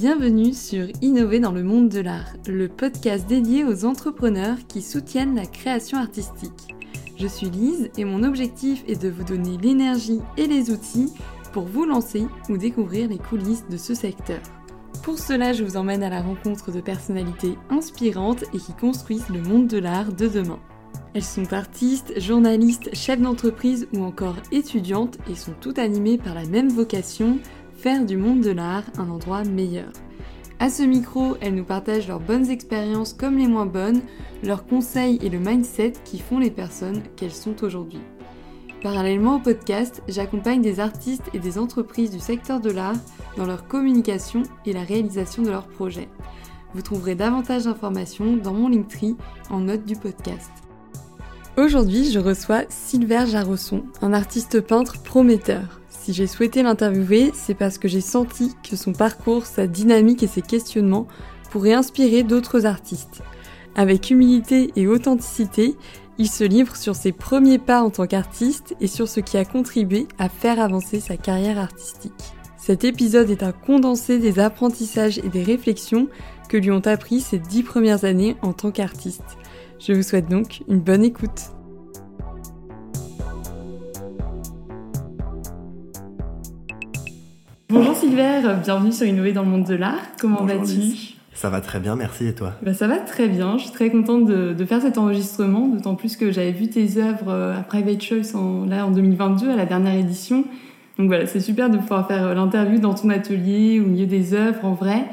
Bienvenue sur Innover dans le monde de l'art, le podcast dédié aux entrepreneurs qui soutiennent la création artistique. Je suis Lise et mon objectif est de vous donner l'énergie et les outils pour vous lancer ou découvrir les coulisses de ce secteur. Pour cela, je vous emmène à la rencontre de personnalités inspirantes et qui construisent le monde de l'art de demain. Elles sont artistes, journalistes, chefs d'entreprise ou encore étudiantes et sont toutes animées par la même vocation, faire du monde de l'art un endroit meilleur. À ce micro, elles nous partagent leurs bonnes expériences comme les moins bonnes, leurs conseils et le mindset qui font les personnes qu'elles sont aujourd'hui. Parallèlement au podcast, j'accompagne des artistes et des entreprises du secteur de l'art dans leur communication et la réalisation de leurs projets. Vous trouverez davantage d'informations dans mon Linktree en note du podcast. Aujourd'hui, je reçois Silver Jarosson, un artiste peintre prometteur. Si j'ai souhaité l'interviewer, c'est parce que j'ai senti que son parcours, sa dynamique et ses questionnements pourraient inspirer d'autres artistes. Avec humilité et authenticité, il se livre sur ses premiers pas en tant qu'artiste et sur ce qui a contribué à faire avancer sa carrière artistique. Cet épisode est un condensé des apprentissages et des réflexions que lui ont appris ses dix premières années en tant qu'artiste. Je vous souhaite donc une bonne écoute. Bonjour Silver, bienvenue sur Innover dans le monde de l'art. Comment vas-tu Ça va très bien, merci et toi? Bah, Ça va très bien, je suis très contente de, faire cet enregistrement, d'autant plus que j'avais vu tes œuvres euh, à Private Choice en, là, en 2022 à la dernière édition. Donc voilà, c'est super de pouvoir faire l'interview dans ton atelier, au milieu des œuvres, en vrai.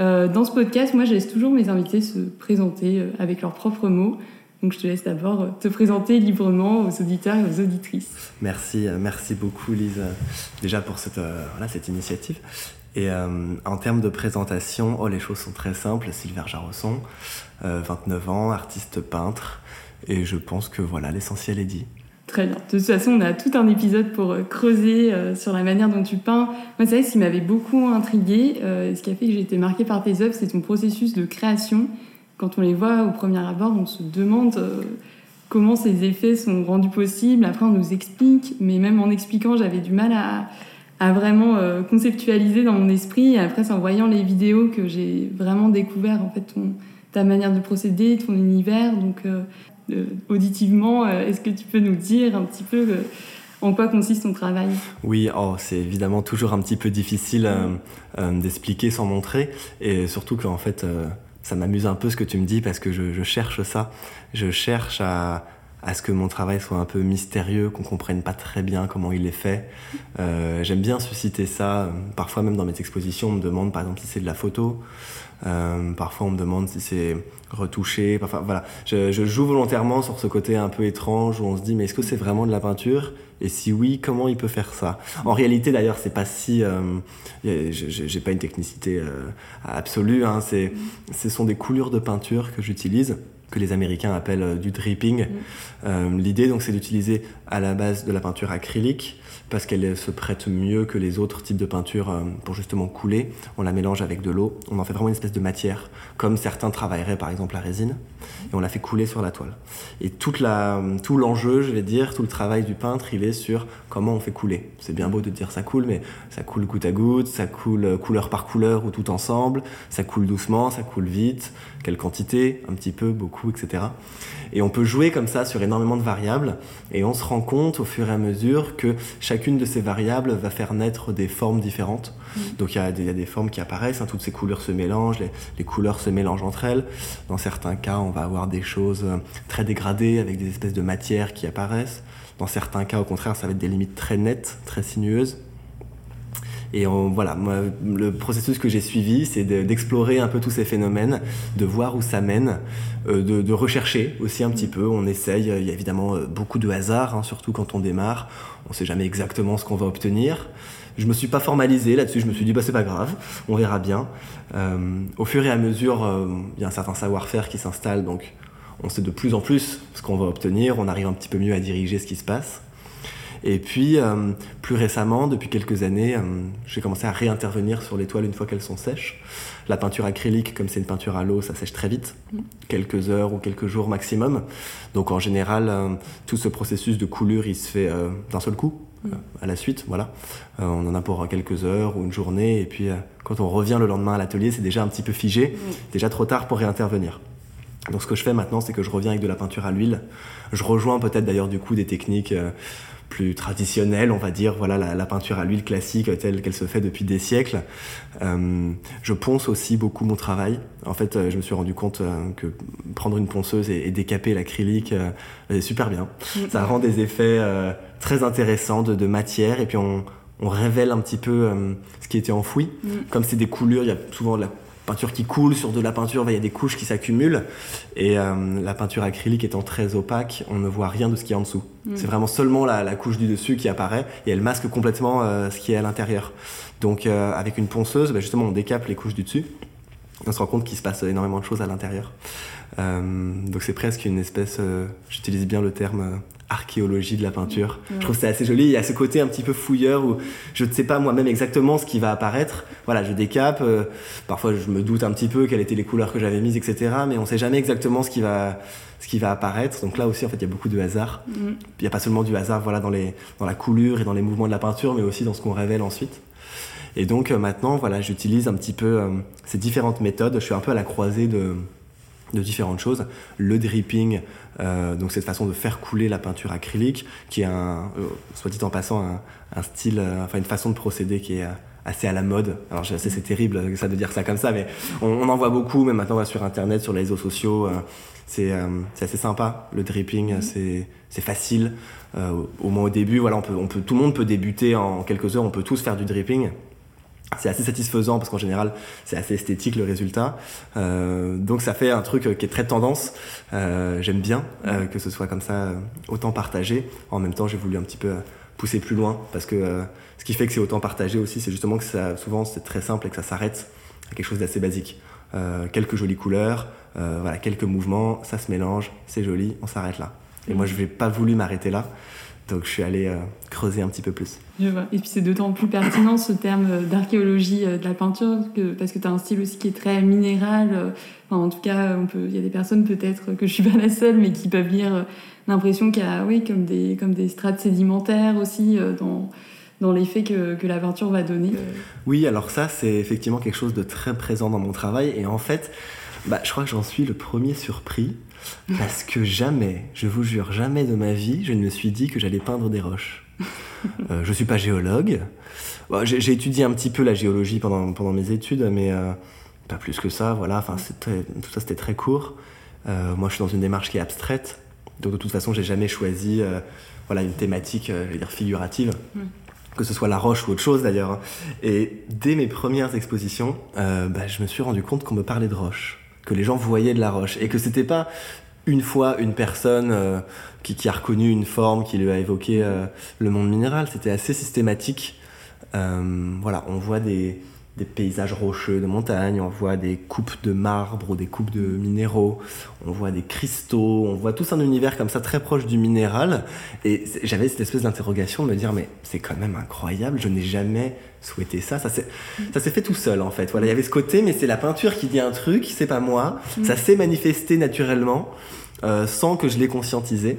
Euh, dans ce podcast, moi, je laisse toujours mes invités se présenter euh, avec leurs propres mots. Donc, je te laisse d'abord euh, te présenter librement aux auditeurs et aux auditrices. Merci, merci beaucoup, Lise, déjà pour cette, voilà, cette initiative. Et en termes de présentation, oh, les choses sont très simples. Sylvain Jarosson, 29 ans, artiste peintre. Et je pense que voilà, l'essentiel est dit. Très bien. De toute façon, on a tout un épisode pour euh, creuser euh, sur la manière dont tu peins. Moi, c'est vrai ce qui m'avait beaucoup intrigué, euh, ce qui a fait que j'ai été marquée par tes œuvres, c'est ton processus de création. Quand on les voit au premier abord, on se demande comment ces effets sont rendus possibles. Après, on nous explique, mais même en expliquant, j'avais du mal à, vraiment conceptualiser dans mon esprit. Après, c'est en voyant les vidéos que j'ai vraiment découvert en fait ta manière de procéder, ton univers. Donc, auditivement, euh, est-ce que tu peux nous dire un petit peu euh, en quoi consiste ton travail? Oui, oh, c'est évidemment toujours un petit peu difficile euh, d'expliquer sans montrer, et surtout qu'en fait, ça m'amuse un peu ce que tu me dis parce que je, cherche ça. Je cherche à, à, ce que mon travail soit un peu mystérieux, qu'on comprenne pas très bien comment il est fait. J'aime bien susciter ça. Parfois, même dans mes expositions, on me demande par exemple si c'est de la photo. Euh, parfois, on me demande si c'est retouché. Enfin, voilà. Je, joue volontairement sur ce côté un peu étrange où on se dit, mais est-ce que c'est vraiment de la peinture? Et si oui, comment il peut faire ça? En réalité, d'ailleurs, c'est pas si. Euh, j'ai pas une technicité euh, absolue. Hein, ce sont des coulures de peinture que j'utilise que les Américains appellent du dripping. Mm. L'idée, donc, c'est d'utiliser à la base de la peinture acrylique parce qu'elle se prête mieux que les autres types de peinture euh, pour justement couler. On la mélange avec de l'eau, on en fait vraiment une espèce de matière, comme certains travailleraient par exemple la résine, et on la fait couler sur la toile. Et toute la, tout l'enjeu, je vais dire, tout le travail du peintre, il est sur comment on fait couler. C'est bien beau de dire ça coule, mais ça coule goutte à goutte, ça coule euh, couleur par couleur ou tout ensemble, ça coule doucement, ça coule vite, quelle quantité, un petit peu, beaucoup, etc. Et on peut jouer comme ça sur énormément de variables, et on se rend compte au fur et à mesure que chacune de ces variables va faire naître des formes différentes. Mm. Donc il y, a des formes qui apparaissent, hein, toutes ces couleurs se mélangent, les, couleurs se mélangent entre elles. Dans certains cas, on va avoir des choses euh, très dégradées avec des espèces de matières qui apparaissent. Dans certains cas, au contraire, ça va être des limites très nettes, très sinueuses. Et voilà, moi, le processus que j'ai suivi, c'est d'explorer un peu tous ces phénomènes, de voir où ça mène, euh, de, rechercher aussi un petit peu. On essaye, il y a évidemment euh, beaucoup de hasard, hein, surtout quand on démarre. On ne sait jamais exactement ce qu'on va obtenir. Je me suis pas formalisé là-dessus, je me suis dit bah c'est pas grave, on verra bien. Euh, au fur et à mesure, il y a un certain savoir-faire qui s'installe, donc on sait de plus en plus ce qu'on va obtenir, on arrive un petit peu mieux à diriger ce qui se passe. Et puis, euh, plus récemment, depuis quelques années, euh, j'ai commencé à réintervenir sur les toiles une fois qu'elles sont sèches. La peinture acrylique, comme c'est une peinture à l'eau, ça sèche très vite, mm. quelques heures ou quelques jours maximum. Donc en général, euh, tout ce processus de coulure, il se fait d'un seul coup. à la suite. Voilà. on en a pour quelques heures ou une journée, et puis quand on revient le lendemain à l'atelier, c'est déjà un petit peu figé, déjà trop tard pour réintervenir. Donc ce que je fais maintenant, c'est que je reviens avec de la peinture à l'huile. Je rejoins peut-être d'ailleurs du coup des techniques plus traditionnelle, on va dire, voilà la, peinture à l'huile classique telle qu'elle se fait depuis des siècles. Euh, je ponce aussi beaucoup mon travail. En fait, euh, je me suis rendu compte euh, que prendre une ponceuse et, décaper l'acrylique, c'est super bien. Ça rend des effets très intéressants de, matière et puis on, révèle un petit peu ce qui était enfoui. Mm. Comme c'est des coulures, il y a souvent de la peinture qui coule sur de la peinture, il y a des couches qui s'accumulent. Et euh, la peinture acrylique étant très opaque, on ne voit rien de ce qui est en dessous. Mm. C'est vraiment seulement la, couche du dessus qui apparaît et elle masque complètement euh, ce qui est à l'intérieur. Donc euh, avec une ponceuse, bah, justement, on décape les couches du dessus. On se rend compte qu'il se passe énormément de choses à l'intérieur. Donc c'est presque une espèce, j'utilise bien le terme archéologie de la peinture. Je trouve c'est assez joli. Il y a ce côté un petit peu fouilleur où je ne sais pas moi-même exactement ce qui va apparaître. Voilà, je décape. Euh, parfois, je me doute un petit peu quelles étaient les couleurs que j'avais mises, etc. Mais on ne sait jamais exactement ce qui va ce qui va apparaître. Donc là aussi, en fait, il y a beaucoup de hasard. Mm. Il n'y a pas seulement du hasard, voilà, dans les dans la coulure et dans les mouvements de la peinture, mais aussi dans ce qu'on révèle ensuite. Et donc euh, maintenant, voilà, j'utilise un petit peu euh, ces différentes méthodes. Je suis un peu à la croisée de de différentes choses. Le dripping, euh, donc cette façon de faire couler la peinture acrylique, qui est un, euh, soit dit en passant, un, style, euh, enfin une façon de procéder qui est assez à la mode. Alors je sais c'est terrible ça de dire ça comme ça, mais on, en voit beaucoup, même maintenant sur internet, sur les réseaux sociaux. c'est assez sympa le dripping, mm-hmm. c'est facile. au moins au début, voilà, on peut, on peut, tout le monde peut débuter en quelques heures, on peut tous faire du dripping c'est assez satisfaisant parce qu'en général c'est assez esthétique le résultat. Euh, donc ça fait un truc euh, qui est très tendance. Euh, j'aime bien que ce soit comme ça autant partagé. En même temps j'ai voulu un petit peu pousser plus loin parce que ce qui fait que c'est autant partagé aussi c'est justement que ça, souvent c'est très simple et que ça s'arrête à quelque chose d'assez basique. Quelques jolies couleurs voilà quelques mouvements ça se mélange c'est joli on s'arrête là. Et moi je n'ai pas voulu m'arrêter là donc je suis allé euh, creuser un petit peu plus. Je vois. Et puis c'est d'autant plus pertinent ce terme euh, d'archéologie euh, de la peinture que, parce que tu as un style aussi qui est très minéral. en tout cas, il y a des personnes peut-être que je suis pas la seule, mais qui peuvent lire l'impression qu'il y a oui, comme, des, comme des strates sédimentaires aussi dans, dans l'effet que, que, la peinture va donner. Oui, alors ça c'est effectivement quelque chose de très présent dans mon travail. Et en fait, bah, je crois que j'en suis le premier surpris. Parce que jamais, je vous jure, jamais de ma vie, je ne me suis dit que j'allais peindre des roches. Euh, je suis pas géologue. j'ai étudié un petit peu la géologie pendant, pendant mes études, mais euh, pas plus que ça. Voilà, enfin, tout ça c'était très court. Euh, moi, je suis dans une démarche qui est abstraite. Donc, de toute façon, j'ai jamais choisi voilà, une thématique, je vais dire, figurative. que ce soit la roche ou autre chose d'ailleurs. Et dès mes premières expositions, bah, je me suis rendu compte qu'on me parlait de roche que les gens voyaient de la roche et que c'était pas une fois une personne euh, qui, qui, a reconnu une forme qui lui a évoqué euh, le monde minéral, c'était assez systématique. Euh, voilà, on voit des, des paysages rocheux de montagne, on voit des coupes de marbre ou des coupes de minéraux, on voit des cristaux, on voit tout un univers comme ça très proche du minéral. Et j'avais cette espèce d'interrogation de me dire, mais c'est quand même incroyable, je n'ai jamais souhaité ça. Ça s'est fait tout seul en fait. Voilà, il y avait ce côté, mais c'est la peinture qui dit un truc, c'est pas moi. Mm. Ça s'est manifesté naturellement euh, sans que je l'ai conscientisé.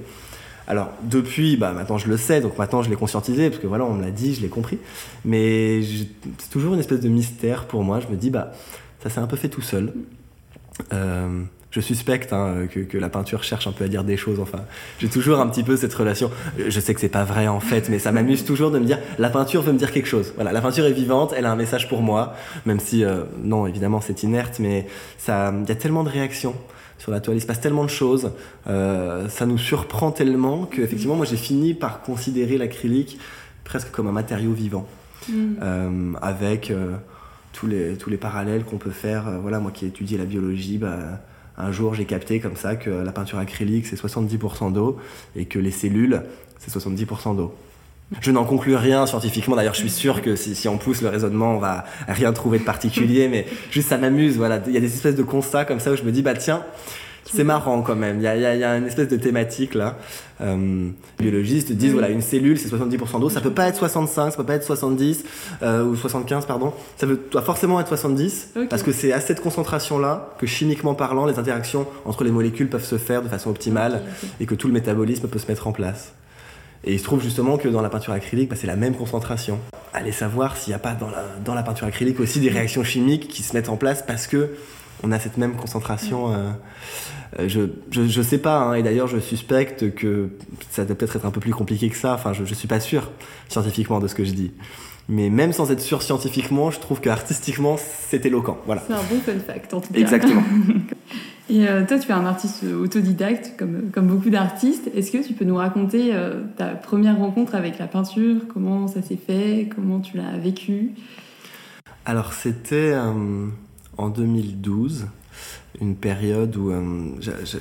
Alors depuis, bah, maintenant je le sais, donc maintenant je l'ai conscientisé, parce que voilà, on me l'a dit, je l'ai compris. Mais c'est toujours une espèce de mystère pour moi. Je me dis, bah, ça s'est un peu fait tout seul. Euh, je suspecte hein, que, la peinture cherche un peu à dire des choses. Enfin, j'ai toujours un petit peu cette relation. Je sais que c'est pas vrai en fait, mais ça m'amuse toujours de me dire la peinture veut me dire quelque chose. Voilà, la peinture est vivante, elle a un message pour moi, même si euh, non, évidemment c'est inerte, mais ça, il y a tellement de réactions sur la toile. Il se passe tellement de choses, euh, ça nous surprend tellement que effectivement, moi j'ai fini par considérer l'acrylique presque comme un matériau vivant, mm. euh, avec euh, tous les tous les parallèles qu'on peut faire. voilà, moi qui ai étudié la biologie, bah, un jour j'ai capté comme ça que la peinture acrylique c'est 70% d'eau et que les cellules c'est 70% d'eau. Je n'en conclus rien scientifiquement. D'ailleurs, je suis sûr que si, on pousse le raisonnement, on va rien trouver de particulier. mais juste, ça m'amuse. Voilà, il y a des espèces de constats comme ça où je me dis, bah tiens, c'est marrant quand même. Il y a, une espèce de thématique là. Euh, les biologistes disent voilà une cellule c'est 70% d'eau, ça peut pas être 65, ça peut pas être 70 euh, ou 75 pardon. Ça doit forcément être 70 parce que c'est à cette concentration là que chimiquement parlant les interactions entre les molécules peuvent se faire de façon optimale et que tout le métabolisme peut se mettre en place. Et il se trouve justement que dans la peinture acrylique, bah, c'est la même concentration. Allez savoir s'il n'y a pas dans la, dans la peinture acrylique aussi des réactions chimiques qui se mettent en place parce que on a cette même concentration. Euh, euh, je, je, sais pas, hein, et d'ailleurs je suspecte que ça doit peut-être être un peu plus compliqué que ça. Enfin, je, je suis pas sûr scientifiquement de ce que je dis. Mais même sans être sûr scientifiquement, je trouve qu'artistiquement, c'est éloquent. Voilà. C'est un bon fun fact, en tout cas. Exactement. Et euh, toi, tu es un artiste autodidacte, comme, comme beaucoup d'artistes. Est-ce que tu peux nous raconter ta première rencontre avec la peinture? Comment ça s'est fait? Comment tu l'as vécu? Alors, c'était en 2012, une période où euh,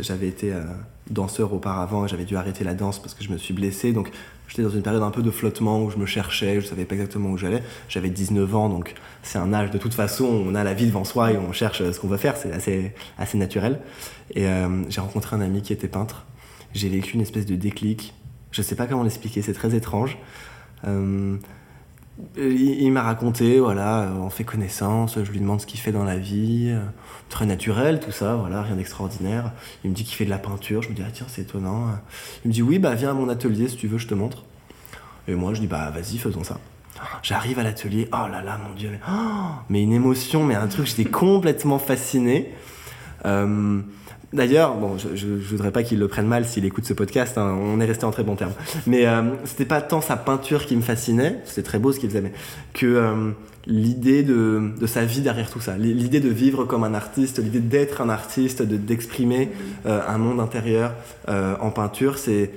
j'avais été euh, danseur auparavant et j'avais dû arrêter la danse parce que je me suis blessé. Donc j'étais dans une période un peu de flottement où je me cherchais, je savais pas exactement où j'allais. J'avais 19 ans, donc c'est un âge de toute façon, on a la vie devant soi et on cherche ce qu'on veut faire, c'est assez, assez naturel. Et euh, j'ai rencontré un ami qui était peintre. J'ai vécu une espèce de déclic. Je sais pas comment l'expliquer, c'est très étrange. Il, m'a raconté, voilà, on fait connaissance, je lui demande ce qu'il fait dans la vie, euh, très naturel tout ça, voilà, rien d'extraordinaire. Il me dit qu'il fait de la peinture, je me dis, ah tiens, c'est étonnant. Il me dit, oui, bah viens à mon atelier si tu veux, je te montre. Et moi, je dis, bah vas-y, faisons ça. J'arrive à l'atelier, oh là là, mon Dieu, mais, oh, une émotion, mais un truc, j'étais complètement fasciné. Euh, D'ailleurs, bon, je, ne voudrais pas qu'il le prenne mal s'il écoute ce podcast, hein, on est resté en très bons termes. Mais euh, c'était pas tant sa peinture qui me fascinait, c'était très beau ce qu'il faisait, que euh, l'idée de, sa vie derrière tout ça, l'idée de vivre comme un artiste, l'idée d'être un artiste, d'exprimer euh, un monde intérieur en peinture, c'est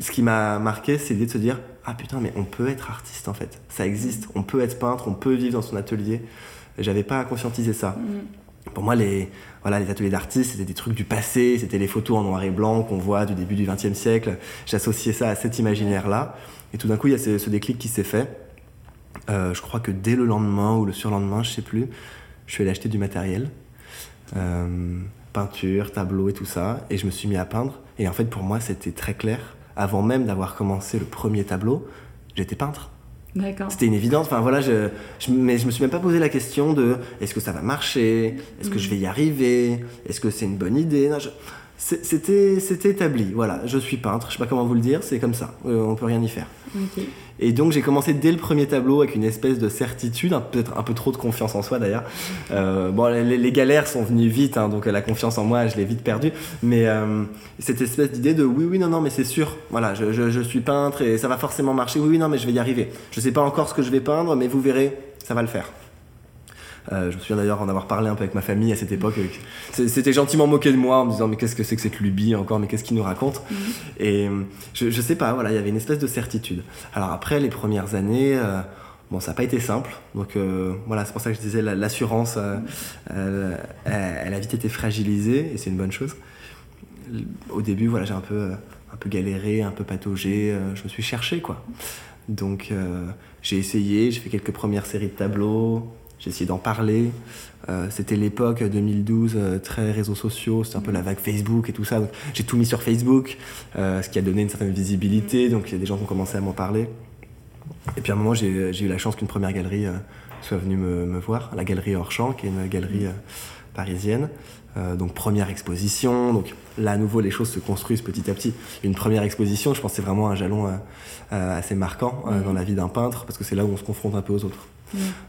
ce qui m'a marqué, c'est l'idée de se dire ah putain mais on peut être artiste en fait, ça existe, on peut être peintre, on peut vivre dans son atelier. J'avais pas conscientisé ça. Mm. Pour moi, les, voilà, les ateliers d'artistes, c'était des trucs du passé, c'était les photos en noir et blanc qu'on voit du début du XXe siècle. J'associais ça à cet imaginaire-là. Et tout d'un coup, il y a ce, déclic qui s'est fait. Euh, je crois que dès le lendemain ou le surlendemain, je sais plus, je suis allé acheter du matériel. Euh, peinture, tableau et tout ça. Et je me suis mis à peindre. Et en fait, pour moi, c'était très clair. Avant même d'avoir commencé le premier tableau, j'étais peintre. C'était une évidence. Enfin voilà, je, je, mais je me suis même pas posé la question de est-ce que ça va marcher, est-ce que je vais y arriver, est-ce que c'est une bonne idée? C'était c'était établi. Voilà, je suis peintre. Je sais pas comment vous le dire, c'est comme ça. Euh, on peut rien y faire. Et donc j'ai commencé dès le premier tableau avec une espèce de certitude, peut-être un peu trop de confiance en soi d'ailleurs. Euh, bon, les, galères sont venues vite, hein, donc la confiance en moi, je l'ai vite perdue. Mais euh, cette espèce d'idée de oui, oui, non, non, mais c'est sûr. Voilà, je, je, suis peintre et ça va forcément marcher. Oui, oui, non, mais je vais y arriver. Je sais pas encore ce que je vais peindre, mais vous verrez, ça va le faire. Euh, je me souviens d'ailleurs en avoir parlé un peu avec ma famille à cette époque. C'était gentiment moqué de moi en me disant mais qu'est-ce que c'est que cette lubie encore, mais qu'est-ce qu'il nous raconte mhm. Et euh, je, je, sais pas, voilà, il y avait une espèce de certitude. Alors après les premières années, euh, bon ça n'a pas été simple. Donc voilà, c'est pour ça que je disais l'assurance, elle, elle, a vite été fragilisée et c'est une bonne chose. Au début, voilà, j'ai un peu, un peu galéré, un peu pataugé, je me suis cherché quoi. Donc j'ai essayé, j'ai fait quelques premières séries de tableaux, j'ai essayé d'en parler. Euh, c'était l'époque 2012, euh, très réseaux sociaux, c'était un peu la vague Facebook et tout ça. J'ai tout mis sur Facebook, euh, ce qui a donné une certaine visibilité. Donc il y a des gens qui ont commencé à m'en parler. Et puis à un moment, j'ai eu la chance qu'une première galerie soit venue me, me, voir, la galerie Orchamps, qui est une galerie parisienne. donc première exposition, donc là à nouveau les choses se construisent petit à petit. Une première exposition, je pense c'est vraiment un jalon assez marquant dans la vie d'un peintre parce que c'est là où on se confronte un peu aux autres.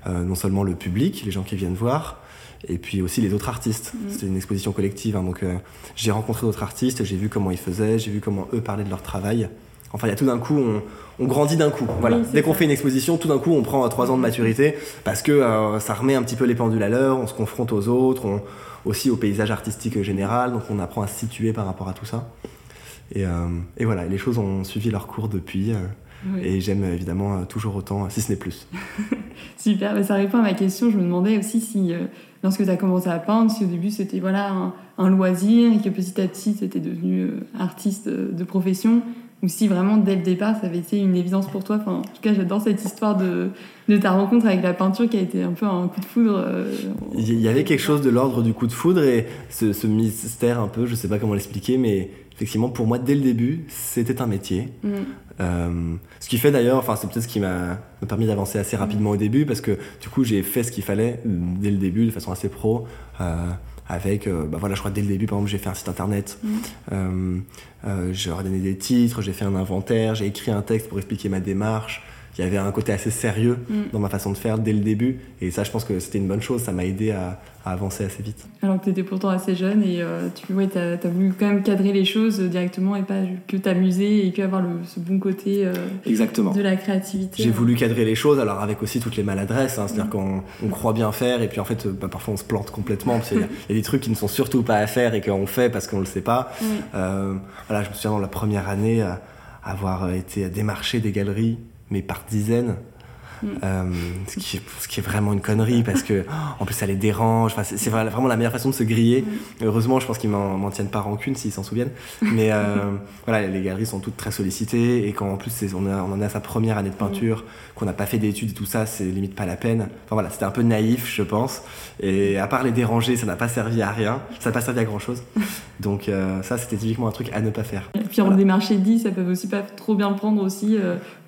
Euh, non seulement le public, les gens qui viennent voir, et puis aussi les autres artistes. Mm. C'était une exposition collective, hein, donc euh, j'ai rencontré d'autres artistes, j'ai vu comment ils faisaient, j'ai vu comment eux parlaient de leur travail. Enfin, il y a tout d'un coup, on, grandit d'un coup. Voilà. Dès qu'on fait une exposition, tout d'un coup, on prend trois ans de maturité parce que euh, ça remet un petit peu les pendules à l'heure, on se confronte aux autres, aussi au paysage artistique général, donc on apprend à se situer par rapport à tout ça. Et, et voilà, les choses ont suivi leur cours depuis. Et j'aime évidemment euh, toujours autant, si ce n'est plus. Super, bah, ça répond à ma question. Je me demandais aussi si, euh, lorsque tu as commencé à peindre, si au début c'était voilà, un, loisir et que petit à petit c'était devenu euh, artiste de profession, ou si vraiment dès le départ ça avait été une évidence pour toi. Enfin, en tout cas, j'adore cette histoire de, de, ta rencontre avec la peinture qui a été un peu un coup de foudre. Il y avait quelque chose de l'ordre du coup de foudre et ce, ce mystère un peu, je sais pas comment l'expliquer, mais effectivement, pour moi, dès le début, c'était un métier. Mm. Euh, ce qui fait d'ailleurs, enfin, c'est peut-être ce qui m'a permis d'avancer assez rapidement au début, parce que du coup, j'ai fait ce qu'il fallait dès le début, de façon assez pro, euh, avec, bah voilà, je crois dès le début, par exemple, j'ai fait un site internet, mmh. j'ai redonné des titres, j'ai fait un inventaire, j'ai écrit un texte pour expliquer ma démarche, il y avait un côté assez sérieux mm. dans ma façon de faire dès le début. Et ça, je pense que c'était une bonne chose. Ça m'a aidé à, avancer assez vite. Alors que tu étais pourtant assez jeune et euh, tu ouais, as, voulu quand même cadrer les choses directement et pas que t'amuser et que avoir le, ce bon côté euh, Exactement. de la créativité. J'ai voulu cadrer les choses, alors avec aussi toutes les maladresses. Hein. C'est-à-dire mm. qu'on croit bien faire et puis en fait, bah, parfois on se plante complètement. Parce qu'il y, a des trucs qui ne sont surtout pas à faire et qu'on fait parce qu'on ne le sait pas. Euh, voilà, je me souviens dans la première année avoir été à démarcher des galeries mais par dizaines. Mm. Euh, ce, qui est, ce, qui est, vraiment une connerie parce que en plus ça les dérange. Enfin, c'est vraiment la meilleure façon de se griller. Mm. Heureusement, je pense qu'ils m'en tiennent pas rancune s'ils s'en souviennent. Mais euh, voilà, les galeries sont toutes très sollicitées et quand en plus on, on en a sa première année de peinture, qu'on n'a pas fait d'études et tout ça, c'est limite pas la peine. Enfin voilà, c'était un peu naïf, je pense. Et à part les déranger, ça n'a pas servi à rien. Ça n'a pas servi à grand chose. Donc euh, ça, c'était typiquement un truc à ne pas faire. Et puis en démarché 10, ça peut aussi pas trop bien prendre aussi.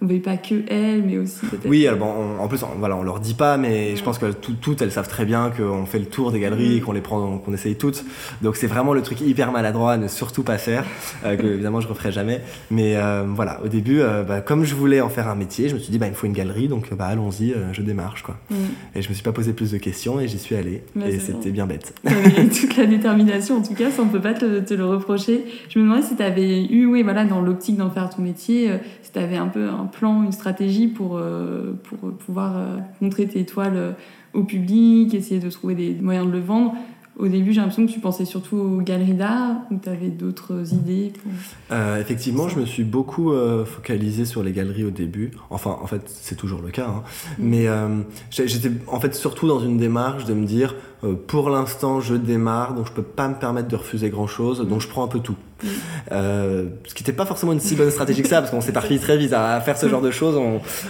on ne veut pas que elle, mais aussi peut-être. Oui, alors en plus, on, voilà, on leur dit pas, mais je pense que toutes, elles savent très bien qu'on fait le tour des galeries et qu'on les prend, qu'on essaye toutes. Donc c'est vraiment le truc hyper maladroit à ne surtout pas faire, euh, que évidemment je referai jamais. Mais euh, voilà, au début, euh, bah, comme je voulais en faire un métier, je me suis dit, bah, il me faut une galerie, donc bah, allons-y, je démarche. Quoi. Mm. Et je me suis pas posé plus de questions et j'y suis allé. et c'était bien bête. toute la détermination, en tout cas, ça on peut pas te, le reprocher. Je me demandais si tu avais eu, oui, voilà, dans l'optique d'en faire ton métier, si tu avais un peu un plan, une stratégie pour, pour, pour pouvoir euh, montrer tes toiles euh, au public, essayer de trouver des moyens de le vendre. Au début, j'ai l'impression que tu pensais surtout aux galeries d'art ou tu avais d'autres idées euh, Effectivement, je me suis beaucoup focalisé sur les galeries au début. Enfin, en fait, c'est toujours le cas. Hein. Mm. Mais j'étais en fait surtout dans une démarche de me dire pour l'instant, je démarre, donc je peux pas me permettre de refuser grand chose, donc je prends un peu tout. Euh, ce qui n'était pas forcément une si bonne stratégie que ça, parce qu'on s'éparpille très vite à faire ce genre de choses.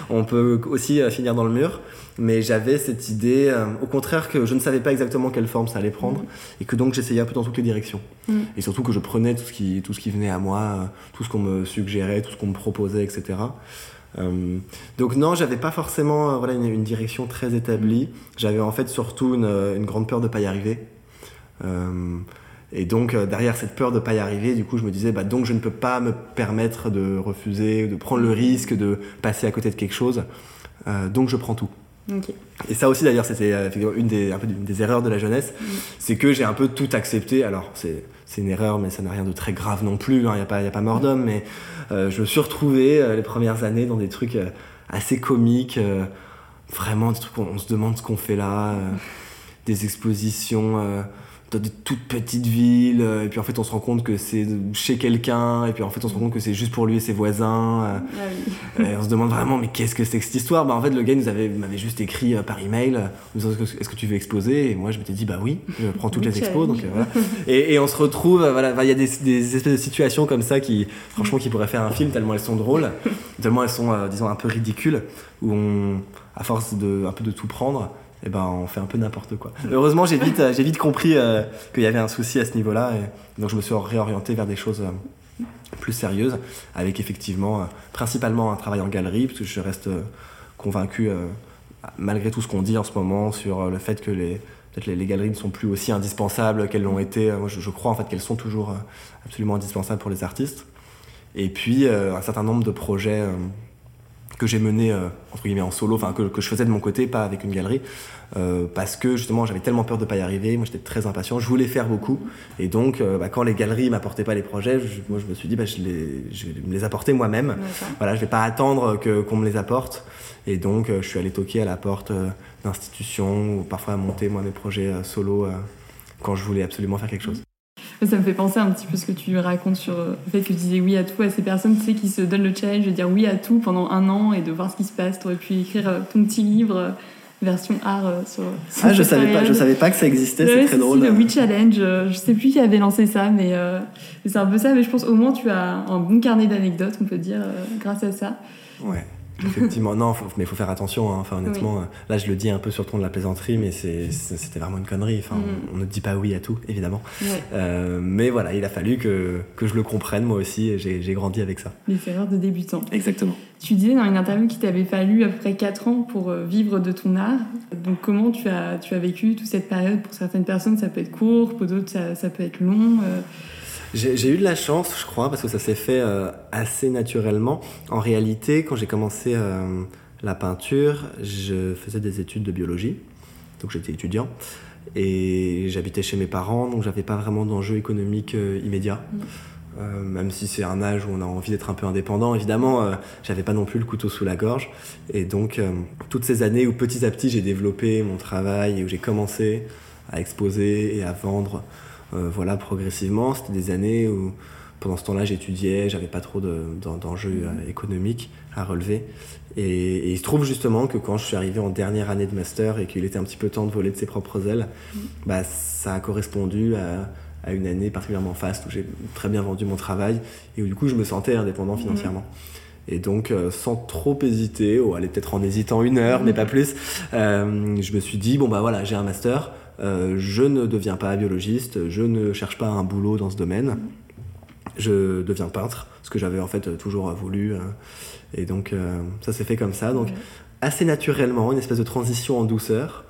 On, peut aussi euh, finir dans le mur. Mais j'avais cette idée, euh, au contraire, que je ne savais pas exactement quelle forme ça allait prendre, mm. et que donc j'essayais un peu dans toutes les directions. Mm. Et surtout que je prenais tout ce qui, tout ce qui venait à moi, tout ce qu'on me suggérait, tout ce qu'on me proposait, etc. donc non, j'avais pas forcément voilà, une, direction très établie. J'avais en fait surtout une, une, grande peur de pas y arriver. Et donc, euh, derrière cette peur de pas y arriver, du coup, je me disais, bah, donc je ne peux pas me permettre de refuser, de prendre le risque de passer à côté de quelque chose. Euh, donc, je prends tout. Et ça aussi, d'ailleurs, c'était euh, une des, un peu des erreurs de la jeunesse, mm. c'est que j'ai un peu tout accepté. Alors, c'est une erreur, mais ça n'a rien de très grave non plus, il hein, n'y a, pas, mort d'homme, mais je me suis retrouvé les premières années dans des trucs assez comiques, vraiment des trucs où on se demande ce qu'on fait là, des expositions dans des toutes petites villes, euh, et puis en fait on se rend compte que c'est chez quelqu'un, et puis en fait on se rend compte que c'est juste pour lui et ses voisins. Euh. Ah et on se demande vraiment, mais qu'est-ce que c'est que cette histoire? Bah, En fait, le gars nous avait, m'avait juste écrit euh, par email, est-ce que tu veux exposer? Et moi je m'étais dit, bah oui, je prends toutes les expos. Donc, voilà. et, et, on se retrouve, voilà, il y a des, des, espèces de situations comme ça qui, franchement, qui pourraient faire un film tellement elles sont drôles, tellement elles sont, disons, un peu ridicules, où on, à force de, un peu de tout prendre, et eh ben on fait un peu n'importe quoi. Heureusement, j'ai vite, j'ai vite compris euh, qu'il y avait un souci à ce niveau-là, donc je me suis réorienté vers des choses euh, plus sérieuses, avec effectivement euh, principalement un travail en galerie, parce je reste convaincu, malgré tout ce qu'on dit en ce moment sur le fait que les, les, les, galeries ne sont plus aussi indispensables qu'elles l'ont été. Je, je, crois en fait qu'elles sont toujours absolument indispensables pour les artistes. Et puis un certain nombre de projets que j'ai mené euh, entre guillemets en solo, enfin que, que, je faisais de mon côté, pas avec une galerie, euh, parce que justement j'avais tellement peur de pas y arriver, moi j'étais très impatient, je voulais faire beaucoup, et donc euh, bah, quand les galeries m'apportaient pas les projets, je, moi je me suis dit bah, je, les, je vais me les apporter moi-même, voilà, je vais pas attendre que, qu'on me les apporte, et donc je suis allé toquer à la porte d'institutions ou parfois à monter moi mes projets solo quand je voulais absolument faire quelque chose. Ça me fait penser un petit peu ce que tu racontes sur le fait que tu disais oui à tout à ces personnes tu sais, qui se donnent le challenge de dire oui à tout pendant un an et de voir ce qui se passe. Tu aurais pu écrire euh, ton petit livre euh, version art euh, sur, Ah, je savais, pas, je savais pas que ça existait, c'est très drôle. le We Challenge, je sais plus qui avait lancé ça, mais c'est un peu ça. Mais je pense au moins tu as un bon carnet d'anecdotes, on peut dire, grâce à ça. Ouais. Effectivement, non, mais il faut faire attention. Hein. Enfin, honnêtement, euh, là, je le dis un peu sur le ton de la plaisanterie, mais c'était vraiment une connerie. Enfin, mm. on, ne dit pas oui à tout, évidemment. Euh, mais voilà, il a fallu que, que je le comprenne moi aussi, et j'ai grandi avec ça. Les erreurs de débutant. Exactement. Tu disais dans une interview qu'il t'avait fallu à peu près 4 ans pour euh, vivre de ton art. Donc, comment tu as, tu as vécu toute cette période? Pour certaines personnes, ça peut être court, pour d'autres, ça, ça, peut être long. J'ai eu de la chance, je crois, parce que ça s'est fait euh, assez naturellement. En réalité, quand j'ai commencé euh, la peinture, je faisais des études de biologie, donc j'étais étudiant, et j'habitais chez mes parents, donc j'avais pas vraiment d'enjeu économique euh, immédiat. Mm. même si c'est un âge où on a envie d'être un peu indépendant, évidemment, j'avais pas non plus le couteau sous la gorge. Et donc, toutes ces années où petit à petit j'ai développé mon travail et où j'ai commencé à exposer et à vendre euh, voilà, progressivement. C'était des années où, pendant ce temps-là, j'étudiais, j'avais pas trop d'enjeux de, euh, économiques à relever. Et, il se trouve justement que quand je suis arrivé en dernière année de master et qu'il était un petit peu temps de voler de ses propres ailes, mm. bah, ça a correspondu à, une année particulièrement faste où j'ai très bien vendu mon travail et où du coup je me sentais indépendant financièrement. Et donc, euh, sans trop hésiter, ou aller peut-être en hésitant une heure, mais pas plus, je me suis dit, bon bah voilà, j'ai un master, euh, je ne deviens pas biologiste, je ne cherche pas un boulot dans ce domaine, je deviens peintre, ce que j'avais en fait toujours voulu. Euh, et donc euh, ça s'est fait comme ça, donc assez naturellement, une espèce de transition en douceur.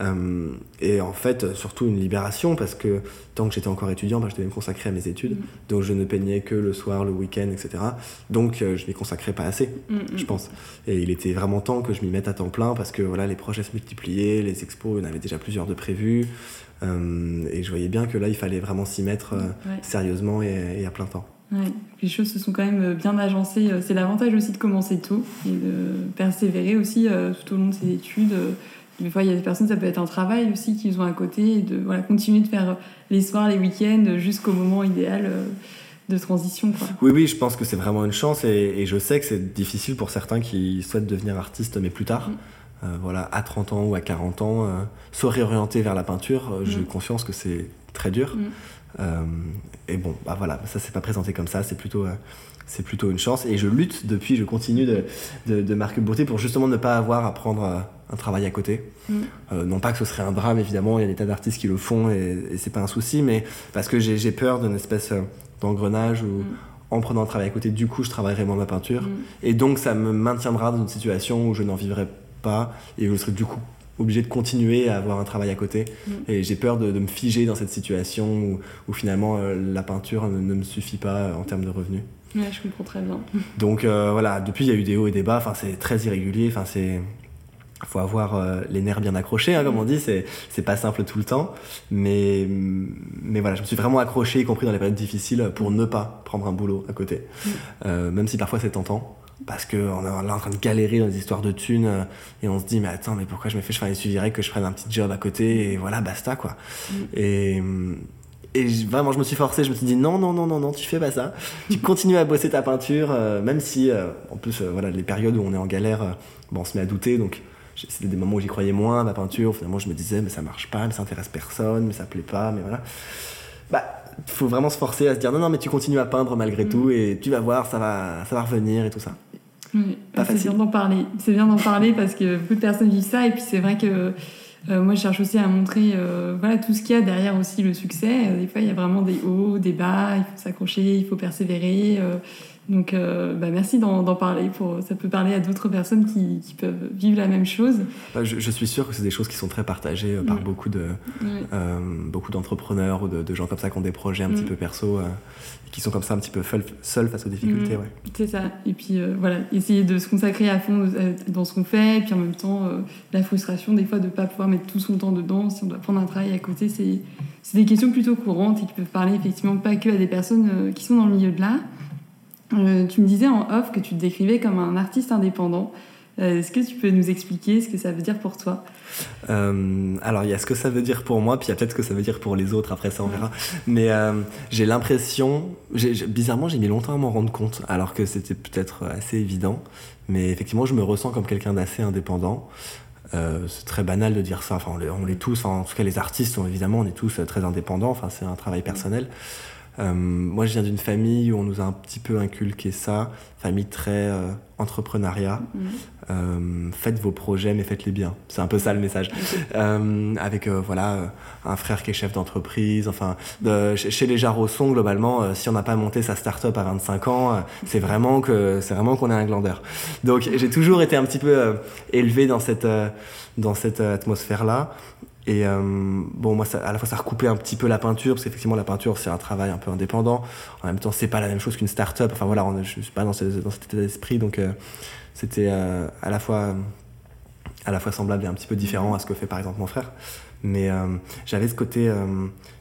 Euh, et en fait, surtout une libération parce que tant que j'étais encore étudiant, bah, je devais me consacrer à mes études. Mm. Donc je ne peignais que le soir, le week-end, etc. Donc euh, je m'y consacrais pas assez, mm, mm. je pense. Et il était vraiment temps que je m'y mette à temps plein parce que voilà, les projets se multipliaient, les expos, il y en avait déjà plusieurs de prévus. Euh, et je voyais bien que là, il fallait vraiment s'y mettre sérieusement et, à plein temps. Ouais. Les choses se sont quand même bien agencées. C'est l'avantage aussi de commencer tôt et de persévérer aussi tout au long de ses études des fois, il y a des personnes, ça peut être un travail aussi qu'ils ont à côté, et de voilà, continuer de faire les soirs, les week-ends, jusqu'au moment idéal euh, de transition. Quoi. Oui, oui, je pense que c'est vraiment une chance, et, je sais que c'est difficile pour certains qui souhaitent devenir artistes, mais plus tard. Mm. Euh, voilà, à 30 ans ou à 40 ans, euh, se réorienter vers la peinture, j'ai mm. conscience que c'est très dur. Mm. et bon, bah voilà, ça s'est pas présenté comme ça, c'est plutôt c'est plutôt une chance. Et je lutte depuis, je continue de, de, de marquer beauté pour justement ne pas avoir à prendre un travail à côté. Mm. Euh, non pas que ce serait un drame, évidemment, il y a des tas d'artistes qui le font et, c'est pas un souci, mais parce que j'ai peur d'une espèce euh, d'engrenage où, mm. en prenant un travail à côté, du coup, je travaillerai moins ma peinture. Mm. Et donc, ça me maintiendra dans une situation où je n'en vivrai pas et où je serai du coup obligé de continuer à avoir un travail à côté. Et j'ai peur de, me figer dans cette situation où, finalement euh, la peinture ne, me suffit pas en termes de revenus. Ouais, je comprends très bien. Donc voilà, depuis il y a eu des hauts et des bas, enfin c'est très irrégulier, enfin c'est faut avoir euh, les nerfs bien accrochés, hein, comme on dit, c'est, c'est pas simple tout le temps. Mais, mais voilà, je me suis vraiment accroché, y compris dans les périodes difficiles, pour ne pas prendre un boulot à côté. Mm. Euh, même si parfois c'est tentant, parce qu'on est là en train de galérer dans des histoires de thunes, euh, et on se dit, mais attends, mais pourquoi je me fais, je fais, il suffirait que je prenne un petit job à côté, et voilà, basta, quoi. Mm. Et. Et vraiment, je me suis forcé, je me suis dit non, non, non, non, non, tu fais pas ça. Tu continues à bosser ta peinture, même si, en plus, voilà, les périodes où on est en galère, bon, on se met à douter, donc c'était des moments où j'y croyais moins ma peinture. Finalement, je me disais, mais ça marche pas, mais ça intéresse personne, mais ça plaît pas, mais voilà. Bah, faut vraiment se forcer à se dire, non, non, mais tu continues à peindre malgré mm. tout, et tu vas voir, ça va, ça va revenir et tout ça. Oui, c'est bien d'en parler. C'est bien d'en parler parce que beaucoup de personnes vivent ça, et puis c'est vrai que euh, moi, je cherche aussi à montrer euh, voilà, tout ce qu'il y a derrière aussi le succès. Des fois, il y a vraiment des hauts, des bas, il faut s'accrocher, il faut persévérer. Euh, donc, euh, bah, merci d'en parler. Pour, ça peut parler à d'autres personnes qui, qui, peuvent vivre la même chose. Bah, je, suis sûr que c'est des choses qui sont très partagées euh, par mm. beaucoup de euh, beaucoup d'entrepreneurs ou de, gens comme ça qui ont des projets un petit mm. peu perso et qui sont comme ça un petit peu seuls face aux difficultés. Mm. Ouais. C'est ça. Et puis voilà, essayer de se consacrer à fond dans ce qu'on fait. Et puis en même temps, la frustration des fois de ne pas pouvoir mettre tout son temps dedans. Si on doit prendre un travail à côté, c'est des questions plutôt courantes et qui peuvent parler effectivement pas que à des personnes qui sont dans le milieu de l'art. Euh, tu me disais en off que tu te décrivais comme un artiste indépendant. Euh, est-ce que tu peux nous expliquer ce que ça veut dire pour toi? Euh, Alors, il y a ce que ça veut dire pour moi, puis il y a peut-être ce que ça veut dire pour les autres, après ça on verra. Mais j'ai l'impression, bizarrement, j'ai mis longtemps à m'en rendre compte, alors que c'était peut-être assez évident. Mais effectivement, je me ressens comme quelqu'un d'assez indépendant. c'est très banal de dire ça, enfin, on l'est tous, en tout cas les artistes, évidemment, on est tous très indépendants, enfin, c'est un travail personnel. Moi, je viens d'une famille où on nous a un petit peu inculqué ça, famille très entrepreneuriat. Mm. faites vos projets, mais faites-les bien. C'est un peu ça le message. avec voilà un frère qui est chef d'entreprise. Enfin, chez les Jarosson, globalement, si on n'a pas monté sa start-up à 25 ans, c'est vraiment que c'est vraiment qu'on est un glandeur. Donc, j'ai toujours été un petit peu élevé dans cette dans cette atmosphère-là. Et euh, bon, moi, ça, à la fois, ça recoupait un petit peu la peinture, parce qu'effectivement, la peinture, c'est un travail un peu indépendant. En même temps, c'est pas la même chose qu'une start-up. Enfin voilà, on, je suis pas dans, ce, dans cet état d'esprit, donc euh, c'était euh, à la fois à la fois semblable et un petit peu différent à ce que fait par exemple mon frère. Mais j'avais ce côté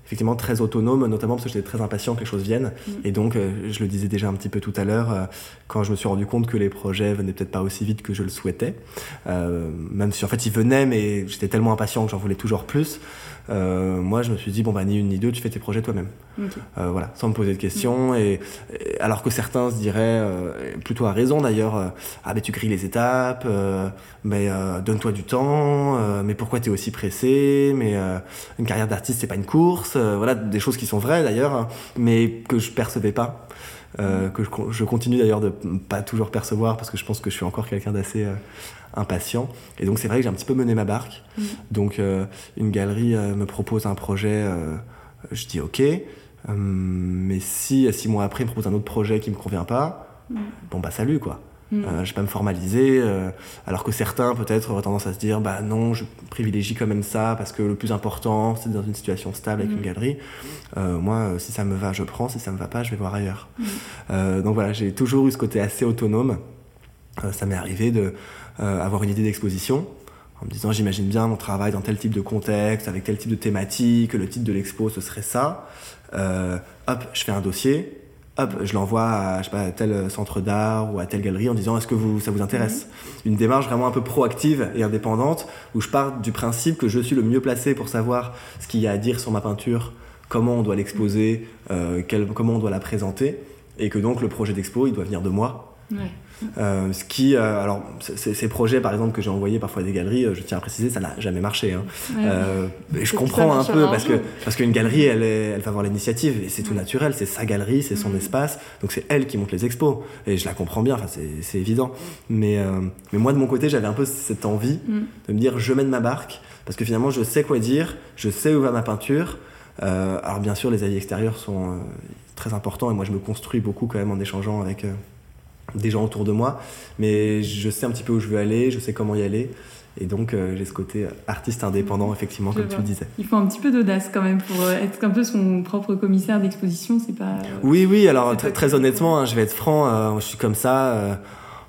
effectivement très autonome, notamment parce que j'étais très impatient que les choses viennent. Mm. Et donc, euh, je le disais déjà un petit peu tout à l'heure, euh, quand je me suis rendu compte que les projets venaient peut-être pas aussi vite que je le souhaitais, euh, même si en fait ils venaient, mais j'étais tellement impatient que j'en voulais toujours plus. Euh, moi, je me suis dit, bon, bah, ni une ni deux, tu fais tes projets toi-même. Euh, voilà, sans me poser de questions. Et, alors que certains se diraient, euh, plutôt à raison d'ailleurs, ah, mais tu grilles les étapes, mais donne-toi du temps, mais pourquoi tu es aussi pressé, mais une carrière d'artiste, c'est pas une course. voilà, des choses qui sont vraies d'ailleurs, mais que je percevais pas. que je, je continue d'ailleurs de pas toujours percevoir parce que je pense que je suis encore quelqu'un d'assez impatient. Et donc c'est vrai que j'ai un petit peu mené ma barque. Mm. Donc euh, une galerie euh, me propose un projet, euh, je dis ok. mais si six mois après il me propose un autre projet qui me convient pas, mm. bon bah salut quoi. Mm. je vais pas me formaliser, alors que certains peut-être auraient tendance à se dire bah non, je privilégie quand même ça parce que le plus important c'est dans une situation stable avec une galerie. moi, si ça me va, je prends, si ça me va pas, je vais voir ailleurs. donc voilà, j'ai toujours eu ce côté assez autonome. ça m'est arrivé de avoir une idée d'exposition en me disant j'imagine bien mon travail dans tel type de contexte, avec tel type de thématique, le titre de l'expo ce serait ça. Euh, hop, je fais un dossier, hop, je l'envoie à, je sais pas, tel centre d'art ou à telle galerie en disant est-ce que vous, ça vous intéresse mhm. Une démarche vraiment un peu proactive et indépendante où je pars du principe que je suis le mieux placé pour savoir ce qu'il y a à dire sur ma peinture, comment on doit l'exposer, euh, comment on doit la présenter et que donc le projet d'expo il doit venir de moi. Ouais. Euh, ce qui, euh, alors, ces projets, par exemple, que j'ai envoyés parfois à des galeries, euh, je tiens à préciser, ça n'a jamais marché. Hein. et je comprends un peu parce que parce qu'une galerie, elle, elle va avoir l'initiative et c'est tout naturel. C'est sa galerie, c'est son espace, donc c'est elle qui monte les expos. Et je la comprends bien. Enfin, c'est évident. Mais mais moi, de mon côté, j'avais un peu cette envie mm. de me dire, je mène ma barque parce que finalement, je sais quoi dire, je sais où va ma peinture. alors bien sûr, les avis extérieurs sont très importants et moi, je me construis beaucoup quand même en échangeant avec des gens autour de moi, mais je sais un petit peu où je veux aller, je sais comment y aller. Et donc, euh, j'ai ce côté artiste indépendant, effectivement, comme tu le disais. Il faut un petit peu d'audace quand même pour euh, être un peu son propre commissaire d'exposition, c'est pas. oui, oui, alors très, honnêtement, hein, je vais être franc, euh, je suis comme ça.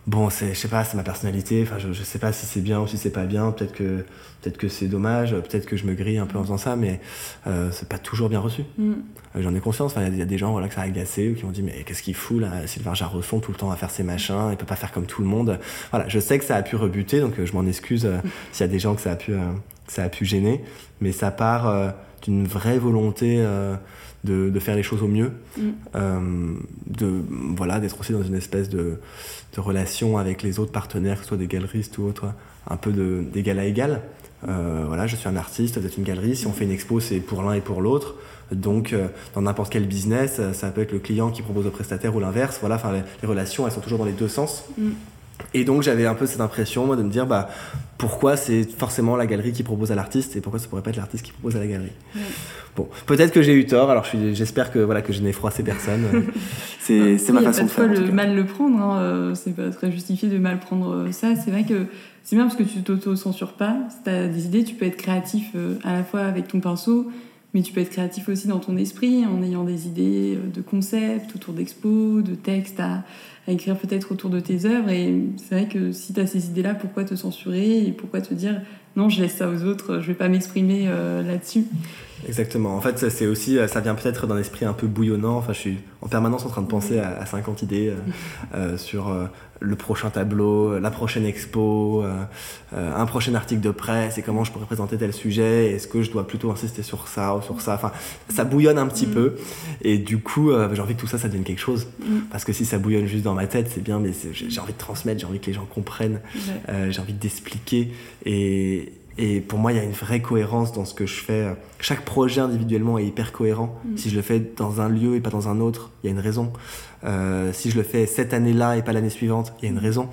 bon, je sais pas, c'est ma personnalité, enfin, je, je sais pas si c'est bien ou si c'est pas bien, peut-être que Peut-être que c'est dommage, peut-être que je me grille un peu en faisant ça, mais euh, c'est pas toujours bien reçu. Mm. Euh, j'en ai conscience. Il y, a des gens voilà, que ça a agacé, qui m'ont dit Mais qu'est-ce qu'il fout là? Sylvain Jarrosson tout le temps à faire ses machins, il peut pas faire comme tout le monde. Voilà, je sais que ça a pu rebuter, donc euh, je m'en excuse mm. s'il y a des gens que ça a pu, ça a pu gêner, mais ça part d'une vraie volonté. De, de, faire les choses au mieux, mm. de voilà d'être aussi dans une espèce de, de, relation avec les autres partenaires, que ce soit des galeristes ou autres, un peu d'égal à égal. Euh, voilà, je suis un artiste, vous êtes une galerie. Si on fait une expo, c'est pour l'un et pour l'autre. Donc, euh, dans n'importe quel business, euh, ça peut être le client qui propose au prestataire ou l'inverse. Voilà, enfin, les, relations, elles sont toujours dans les deux sens. Mm. Et donc, j'avais un peu cette impression, moi, de me dire, bah, pourquoi c'est forcément la galerie qui propose à l'artiste et pourquoi ça pourrait pas être l'artiste qui propose à la galerie. Bon, peut-être que j'ai eu tort. Alors, j'espère que voilà que je n'ai froissé personne. c'est ma façon de faire. le mal le prendre. Hein, c'est pas très justifié de mal prendre ça. C'est vrai que c'est bien parce que tu t'auto-censures pas. Si tu as des idées, tu peux être créatif euh, à la fois avec ton pinceau, mais tu peux être créatif aussi dans ton esprit en ayant des idées euh, de concepts autour d'expos, de textes à, écrire peut-être autour de tes œuvres. Et c'est vrai que si tu as ces idées-là, pourquoi te censurer et pourquoi te dire non, je laisse ça aux autres, je vais pas m'exprimer euh, là-dessus? Exactement. En fait, ça, c'est aussi, ça vient peut-être d'un esprit un peu bouillonnant. Enfin, je suis en permanence en train de penser à, 50 idées sur le prochain tableau, la prochaine expo, euh, euh, un prochain article de presse et comment je pourrais présenter tel sujet, est-ce que je dois plutôt insister sur ça ou sur ça. Enfin, ça bouillonne un petit mm. peu et du coup, euh, j'ai envie que tout ça, ça devienne quelque chose. Mm. Parce que si ça bouillonne juste dans ma tête, c'est bien, mais j'ai envie de transmettre, j'ai envie que les gens comprennent, j'ai envie d'expliquer et Et pour moi, il y a une vraie cohérence dans ce que je fais. Chaque projet individuellement est hyper cohérent. Mm. Si je le fais dans un lieu et pas dans un autre, il y a une raison. Euh, si je le fais cette année-là et pas l'année suivante, il y a une raison.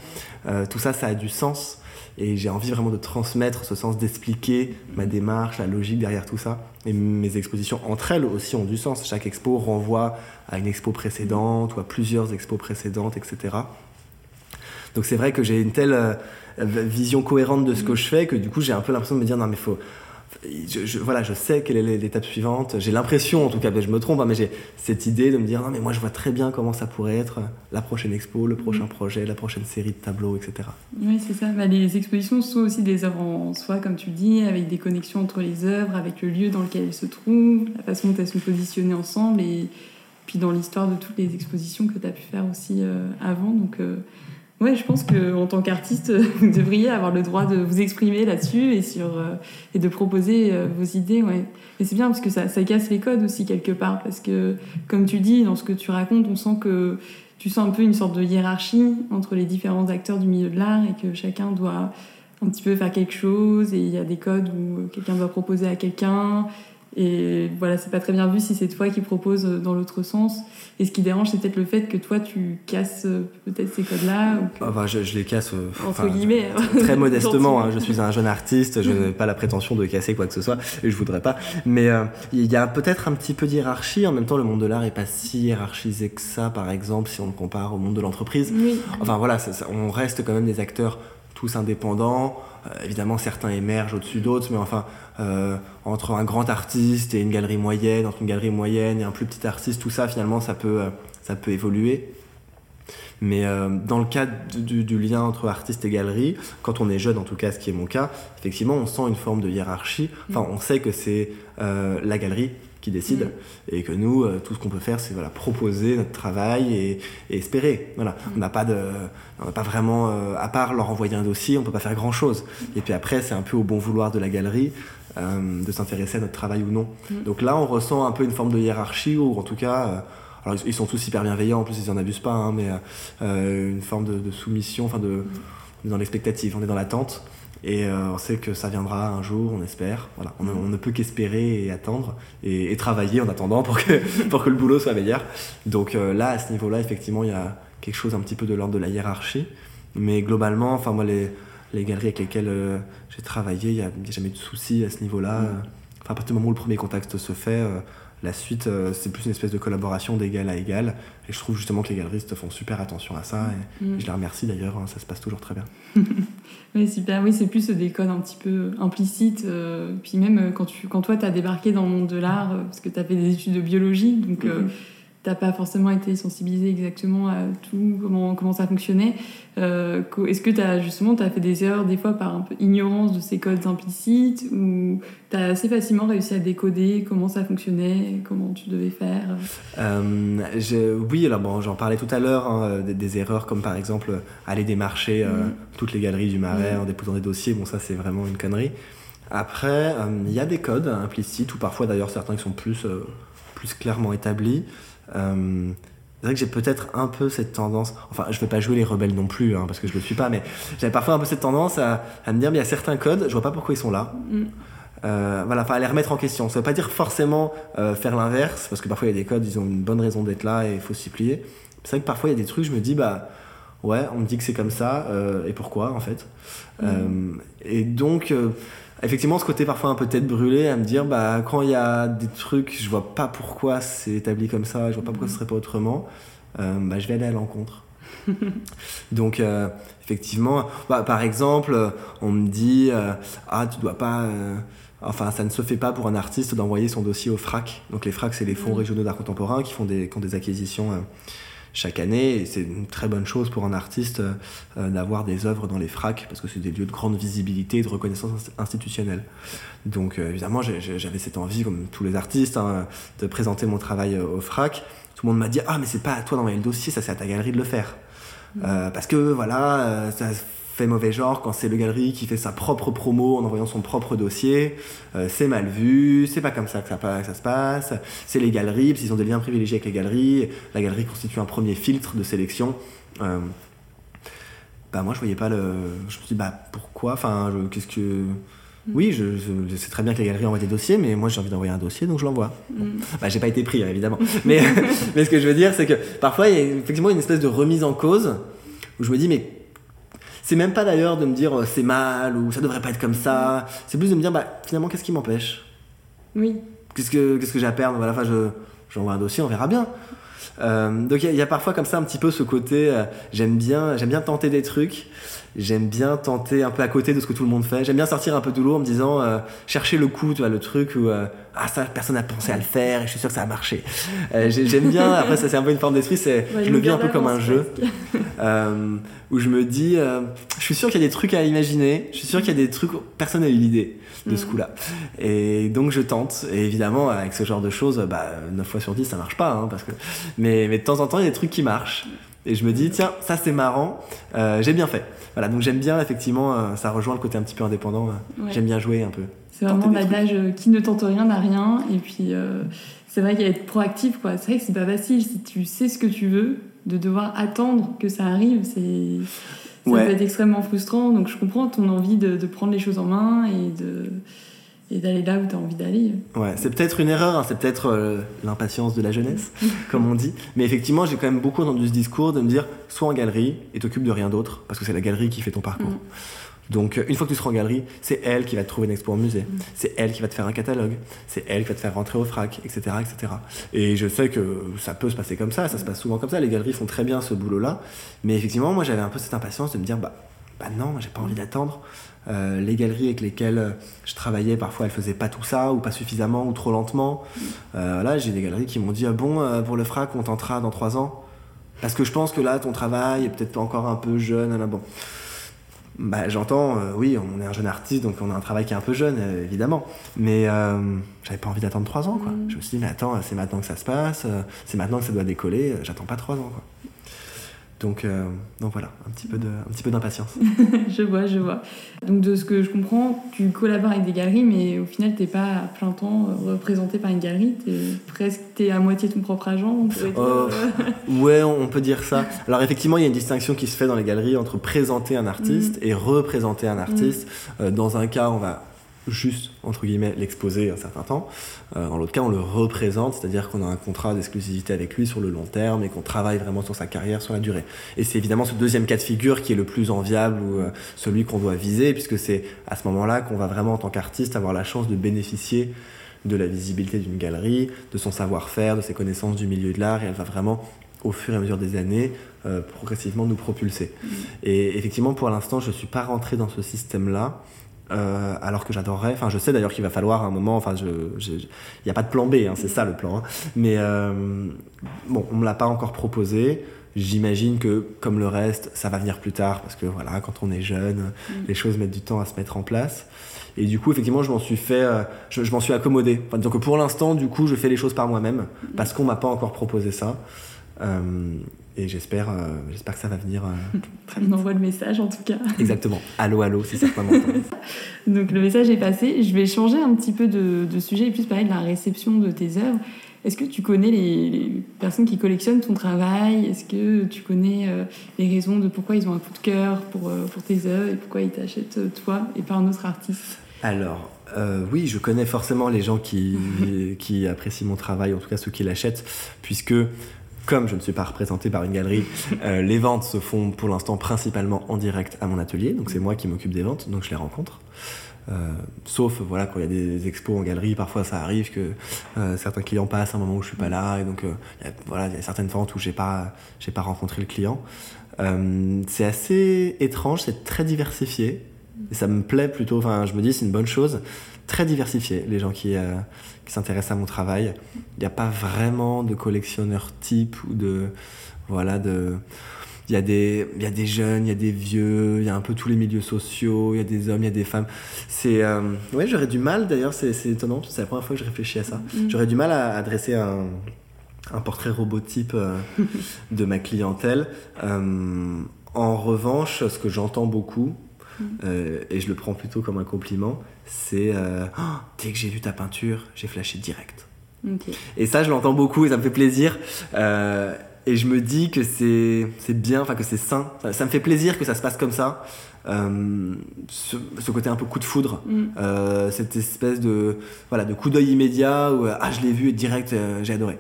Euh, tout ça, ça a du sens. Et j'ai envie vraiment de transmettre ce sens, d'expliquer ma démarche, la logique derrière tout ça. Et mes expositions entre elles aussi ont du sens. Chaque expo renvoie à une expo précédente ou à plusieurs expos précédentes, etc. Donc c'est vrai que j'ai une telle euh, vision cohérente de ce que je fais que du coup j'ai un peu l'impression de me dire non mais faut je, voilà, je sais quelle est l'étape suivante. J'ai l'impression, en tout cas, je me trompe, hein, mais j'ai cette idée de me dire non, mais moi je vois très bien comment ça pourrait être la prochaine expo, le prochain mm. projet, la prochaine série de tableaux, etc. Oui, c'est ça. Bah, les expositions sont aussi des œuvres en soi, comme tu dis, avec des connexions entre les œuvres, avec le lieu dans lequel elles se trouvent, la façon dont elles sont positionnées ensemble, et puis dans l'histoire de toutes les expositions que tu as pu faire aussi euh, avant. Donc, euh, Ouais, je pense qu'en tant qu'artiste, vous devriez avoir le droit de vous exprimer là-dessus et, euh, et de proposer euh, vos idées. Ouais. Et c'est bien parce que ça casse les codes aussi quelque part. Parce que, comme tu dis, dans ce que tu racontes, on sent que tu sens un peu une sorte de hiérarchie entre les différents acteurs du milieu de l'art et que chacun doit un petit peu faire quelque chose et il y a des codes où quelqu'un doit proposer à quelqu'un et voilà, c'est pas très bien vu si c'est toi qui proposes dans l'autre sens. Et ce qui dérange, c'est peut-être le fait que toi, tu casses euh, peut-être ces codes-là. Enfin, je, les casse. Euh, Entre guillemets. Très modestement. Hein. je suis un jeune artiste, je n'ai pas la prétention de casser quoi que ce soit, et je voudrais pas. Mais euh, il y a peut-être un petit peu d'hierarchie. En même temps, le monde de l'art est pas si hiérarchisé que ça, par exemple, si on le compare au monde de l'entreprise. Enfin voilà, on reste quand même des acteurs tous indépendants. Évidemment, certains émergent au-dessus d'autres, mais enfin, euh, entre un grand artiste et une galerie moyenne, entre une galerie moyenne et un plus petit artiste, tout ça finalement ça peut, euh, ça peut évoluer. Mais euh, dans le cadre du, lien entre artiste et galerie, quand on est jeune en tout cas, ce qui est mon cas, effectivement on sent une forme de hiérarchie. Enfin on sait que c'est la galerie qui décide mm. et que nous tout ce qu'on peut faire c'est voilà proposer notre travail et, espérer voilà mm. on n'a pas de on n'a pas vraiment à part leur envoyer un dossier on peut pas faire grand chose et puis après c'est un peu au bon vouloir de la galerie euh, de s'intéresser à notre travail ou non. Mm. Donc là, on ressent un peu une forme de hiérarchie, ou en tout cas, euh, alors ils sont tous hyper bienveillants, en plus ils n'en abusent pas, hein, mais euh, une forme de, soumission, enfin de, mm. dans l'expectative, on est dans l'attente. Et on sait que ça viendra un jour, on espère. Voilà, on, ne peut qu'espérer et attendre et, travailler en attendant pour que, pour que le boulot soit meilleur. Donc là, à ce niveau-là, effectivement, il y a quelque chose un petit peu de l'ordre de la hiérarchie. Mais globalement, enfin moi, les, les galeries avec lesquelles euh, j'ai travaillé, il n'y a, jamais eu de soucis à ce niveau-là. Mm. Enfin, à partir du moment où le premier contact se fait, euh, la suite, euh, c'est plus une espèce de collaboration d'égal à égal. Et je trouve justement que les galeristes font super attention à ça. Et, mm. je les remercie d'ailleurs, hein, ça se passe toujours très bien. oui, super. Oui, c'est plus des codes un petit peu implicites. puis même quand, tu, quand toi, tu as débarqué dans le monde de l'art, parce que tu as fait des études de biologie, donc. Mm-hmm t'as pas forcément été sensibilisé exactement à tout, comment, comment ça fonctionnait. Euh, est-ce que tu as justement as fait des erreurs des fois par un peu ignorance de ces codes implicites ou tu as assez facilement réussi à décoder comment ça fonctionnait, comment tu devais faire? Euh, Oui, alors bon, j'en parlais tout à l'heure, hein, des, erreurs comme par exemple aller démarcher euh, mm. toutes les galeries du Marais en déposant des dossiers, bon ça c'est vraiment une connerie. Après, il y a des codes implicites ou parfois d'ailleurs certains qui sont plus, plus clairement établis. Euh, c'est vrai que j'ai peut-être un peu cette tendance, enfin je vais pas jouer les rebelles non plus, hein, parce que je le suis pas, mais j'avais parfois un peu cette tendance à, me dire, mais il y a certains codes, je vois pas pourquoi ils sont là. Mm. Euh, voilà, enfin à les remettre en question. Ça veut pas dire forcément euh, faire l'inverse, parce que parfois il y a des codes, ils ont une bonne raison d'être là et il faut s'y plier. C'est vrai que parfois il y a des trucs, je me dis, bah ouais, on me dit que c'est comme ça, et pourquoi en fait mm. Et donc effectivement ce côté parfois un peu tête brûlée à me dire bah quand il y a des trucs je vois pas pourquoi c'est établi comme ça je vois pas pourquoi ce serait pas autrement euh, bah, je vais aller à l'encontre. Donc euh, effectivement bah, par exemple on me dit euh, ah tu dois pas enfin ça ne se fait pas pour un artiste d'envoyer son dossier au FRAC donc les FRAC c'est les fonds régionaux d'art contemporain qui font des, qui ont des acquisitions chaque année. Et c'est une très bonne chose pour un artiste euh, d'avoir des œuvres dans les FRAC, parce que c'est des lieux de grande visibilité et de reconnaissance institutionnelle. Donc euh, évidemment, j'avais cette envie, comme tous les artistes, hein, de présenter mon travail euh, au FRAC. Tout le monde m'a dit Ah, mais c'est pas à toi d'envoyer le dossier, ça c'est à ta galerie de le faire. Mmh. parce que voilà, ça fait mauvais genre quand c'est le galerie qui fait sa propre promo en envoyant son propre dossier. Euh, c'est mal vu, c'est pas comme ça que ça, ça se passe. C'est les galeries, parce qu'ils ont des liens privilégiés avec les galeries. La galerie constitue un premier filtre de sélection. Euh, bah moi je voyais pas le. Je me suis dit bah pourquoi? Enfin qu'est-ce que Mm. Oui, je, sais très bien que les galeries envoient des dossiers, mais moi j'ai envie d'envoyer un dossier, donc je l'envoie. Mm. Bah, j'ai pas été pris, hein, évidemment. mais, mais ce que je veux dire, c'est que parfois il y a effectivement une espèce de remise en cause où je me dis, mais c'est même pas d'ailleurs de me dire euh, c'est mal ou ça devrait pas être comme ça. C'est plus de me dire, bah, finalement, qu'est-ce qui m'empêche? Oui. Qu'est-ce que, qu'est-ce que j'ai à perdre? Voilà, enfin, je, j'envoie un dossier, on verra bien. Euh, donc il y, a parfois comme ça un petit peu ce côté, euh, j'aime bien, j'aime bien tenter des trucs, j'aime bien tenter un peu à côté de ce que tout le monde fait, j'aime bien sortir un peu de l'eau en me disant, euh, chercher le coup, tu vois, le truc où ah ça personne n'a pensé à le faire et je suis sûr que ça a marché. j'aime bien, après ça c'est un peu une forme d'esprit, c'est, je le vis un peu comme un jeu où je me dis, je suis sûr qu'il y a des trucs à imaginer, je suis sûr qu'il y a des trucs, personne n'a eu l'idée de ce mm. coup-là. Et donc je tente. Et évidemment, avec ce genre de choses, bah, 9 fois sur 10, ça marche pas. Hein, parce que... mais, mais de temps en temps, il y a des trucs qui marchent. Et je me dis, tiens, ça c'est marrant, euh, j'ai bien fait. Voilà, donc j'aime bien, effectivement, euh, ça rejoint le côté un petit peu indépendant. Euh, j'aime bien jouer un peu. C'est vraiment l'adage qui ne tente rien n'a rien. Et puis, c'est vrai qu'il y a être proactif, quoi. C'est vrai que c'est pas facile si tu sais ce que tu veux, de devoir attendre que ça arrive, c'est ça peut être extrêmement frustrant. Donc je comprends ton envie de, prendre les choses en main et de et d'aller là où tu as envie d'aller. Ouais, c'est peut-être une erreur, hein, c'est peut-être euh, l'impatience de la jeunesse, comme on dit. Mais effectivement, j'ai quand même beaucoup entendu ce discours de me dire sois en galerie et t'occupe de rien d'autre, parce que c'est la galerie qui fait ton parcours. Mm. Donc, euh, une fois que tu seras en galerie, c'est elle qui va te trouver une expo en musée. Mm. C'est elle qui va te faire un catalogue. C'est elle qui va te faire rentrer au frac, etc., etc. Et je sais que ça peut se passer comme ça. Ça se passe souvent comme ça. Les galeries font très bien ce boulot-là. Mais effectivement, moi, j'avais un peu cette impatience de me dire, bah, bah non, j'ai pas envie d'attendre. Euh, les galeries avec lesquelles euh, je travaillais, parfois elles faisaient pas tout ça, ou pas suffisamment, ou trop lentement. Là, j'ai des galeries qui m'ont dit ah bon, pour le frac, on tentera dans trois ans? Parce que je pense que là, ton travail est peut-être pas encore un peu jeune. Là, bon bah, j'entends, euh, oui, on est un jeune artiste, donc on a un travail qui est un peu jeune, euh, évidemment. Mais euh, j'avais pas envie d'attendre trois ans, quoi. Mm. Je me suis dit, mais attends, c'est maintenant que ça se passe, c'est maintenant que ça doit décoller, j'attends pas trois ans, quoi. Donc, euh, donc voilà, un petit peu de, un petit peu d'impatience. je vois, je vois. Donc de ce que je comprends, tu collabores avec des galeries, mais au final, t'es pas à plein temps représenté par une galerie. T'es presque, es à moitié ton propre agent. On euh, ouais, on peut dire ça. Alors effectivement, il y a une distinction qui se fait dans les galeries entre présenter un artiste mm. et représenter un artiste. Mm. Euh, dans un cas, on va juste, entre guillemets, l'exposer un certain temps. Euh, dans l'autre cas, on le représente, c'est-à-dire qu'on a un contrat d'exclusivité avec lui sur le long terme et qu'on travaille vraiment sur sa carrière sur la durée. Et c'est évidemment ce deuxième cas de figure qui est le plus enviable ou euh, celui qu'on doit viser, puisque c'est à ce moment-là qu'on va vraiment, en tant qu'artiste, avoir la chance de bénéficier de la visibilité d'une galerie, de son savoir-faire, de ses connaissances du milieu de l'art, et elle va vraiment, au fur et à mesure des années, euh, progressivement nous propulser. Mmh. Et effectivement, pour l'instant, je ne suis pas rentré dans ce système-là. Euh, alors que j'adorerais. Enfin, je sais d'ailleurs qu'il va falloir un moment. Enfin, il n'y a pas de plan B, hein, c'est ça le plan. Hein. Mais euh, bon, on me l'a pas encore proposé. J'imagine que, comme le reste, ça va venir plus tard parce que voilà, quand on est jeune, mm. les choses mettent du temps à se mettre en place. Et du coup, effectivement, je m'en suis fait, euh, je, m'en suis accommodé. Enfin, donc pour l'instant, du coup, je fais les choses par moi-même mm. parce qu'on m'a pas encore proposé ça. Et j'espère, euh, j'espère que ça va venir. Euh, On envoie le message en tout cas. Exactement. Allô, allô, si certains Donc le message est passé. Je vais changer un petit peu de, sujet et plus parler de la réception de tes œuvres. Est-ce que tu connais les, personnes qui collectionnent ton travail? Est-ce que tu connais euh, les raisons de pourquoi ils ont un coup de cœur pour, pour tes œuvres et pourquoi ils t'achètent toi et pas un autre artiste? Alors, oui, je connais forcément les gens qui, qui apprécient mon travail, en tout cas ceux qui l'achètent, puisque comme je ne suis pas représenté par une galerie, euh, les ventes se font pour l'instant principalement en direct à mon atelier. Donc c'est moi qui m'occupe des ventes, donc je les rencontre. Euh, sauf voilà quand il y a des expos en galerie, parfois ça arrive que euh, certains clients passent à un moment où je suis pas là et donc il y a, voilà il y a certaines ventes où j'ai pas j'ai pas rencontré le client. c'est assez étrange, c'est très diversifié et ça me plaît plutôt. Enfin je me dis c'est une bonne chose, très diversifié les gens qui qui s'intéressent à mon travail. Il n'y a pas vraiment de collectionneur type ou de. Voilà, de. Il y, a des, il y a des jeunes, il y a des vieux, il y a un peu tous les milieux sociaux, il y a des hommes, il y a des femmes. C'est. Euh, ouais, j'aurais du mal d'ailleurs, c'est étonnant, c'est la première fois que je réfléchis à ça. Mm. J'aurais du mal à, adresser un, un portrait robotype euh, de ma clientèle. Euh, en revanche, ce que j'entends beaucoup, mm. et je le prends plutôt comme un compliment, c'est euh, oh, dès que j'ai vu ta peinture, j'ai flashé direct. Et ça, je l'entends beaucoup et ça me fait plaisir. Euh, et je me dis que c'est bien, enfin que c'est sain. Ça, me fait plaisir que ça se passe comme ça. Euh, ce, côté un peu coup de foudre, mm. euh, cette espèce de, voilà, de coup d'œil immédiat où ah, je l'ai vu et direct, j'ai adoré.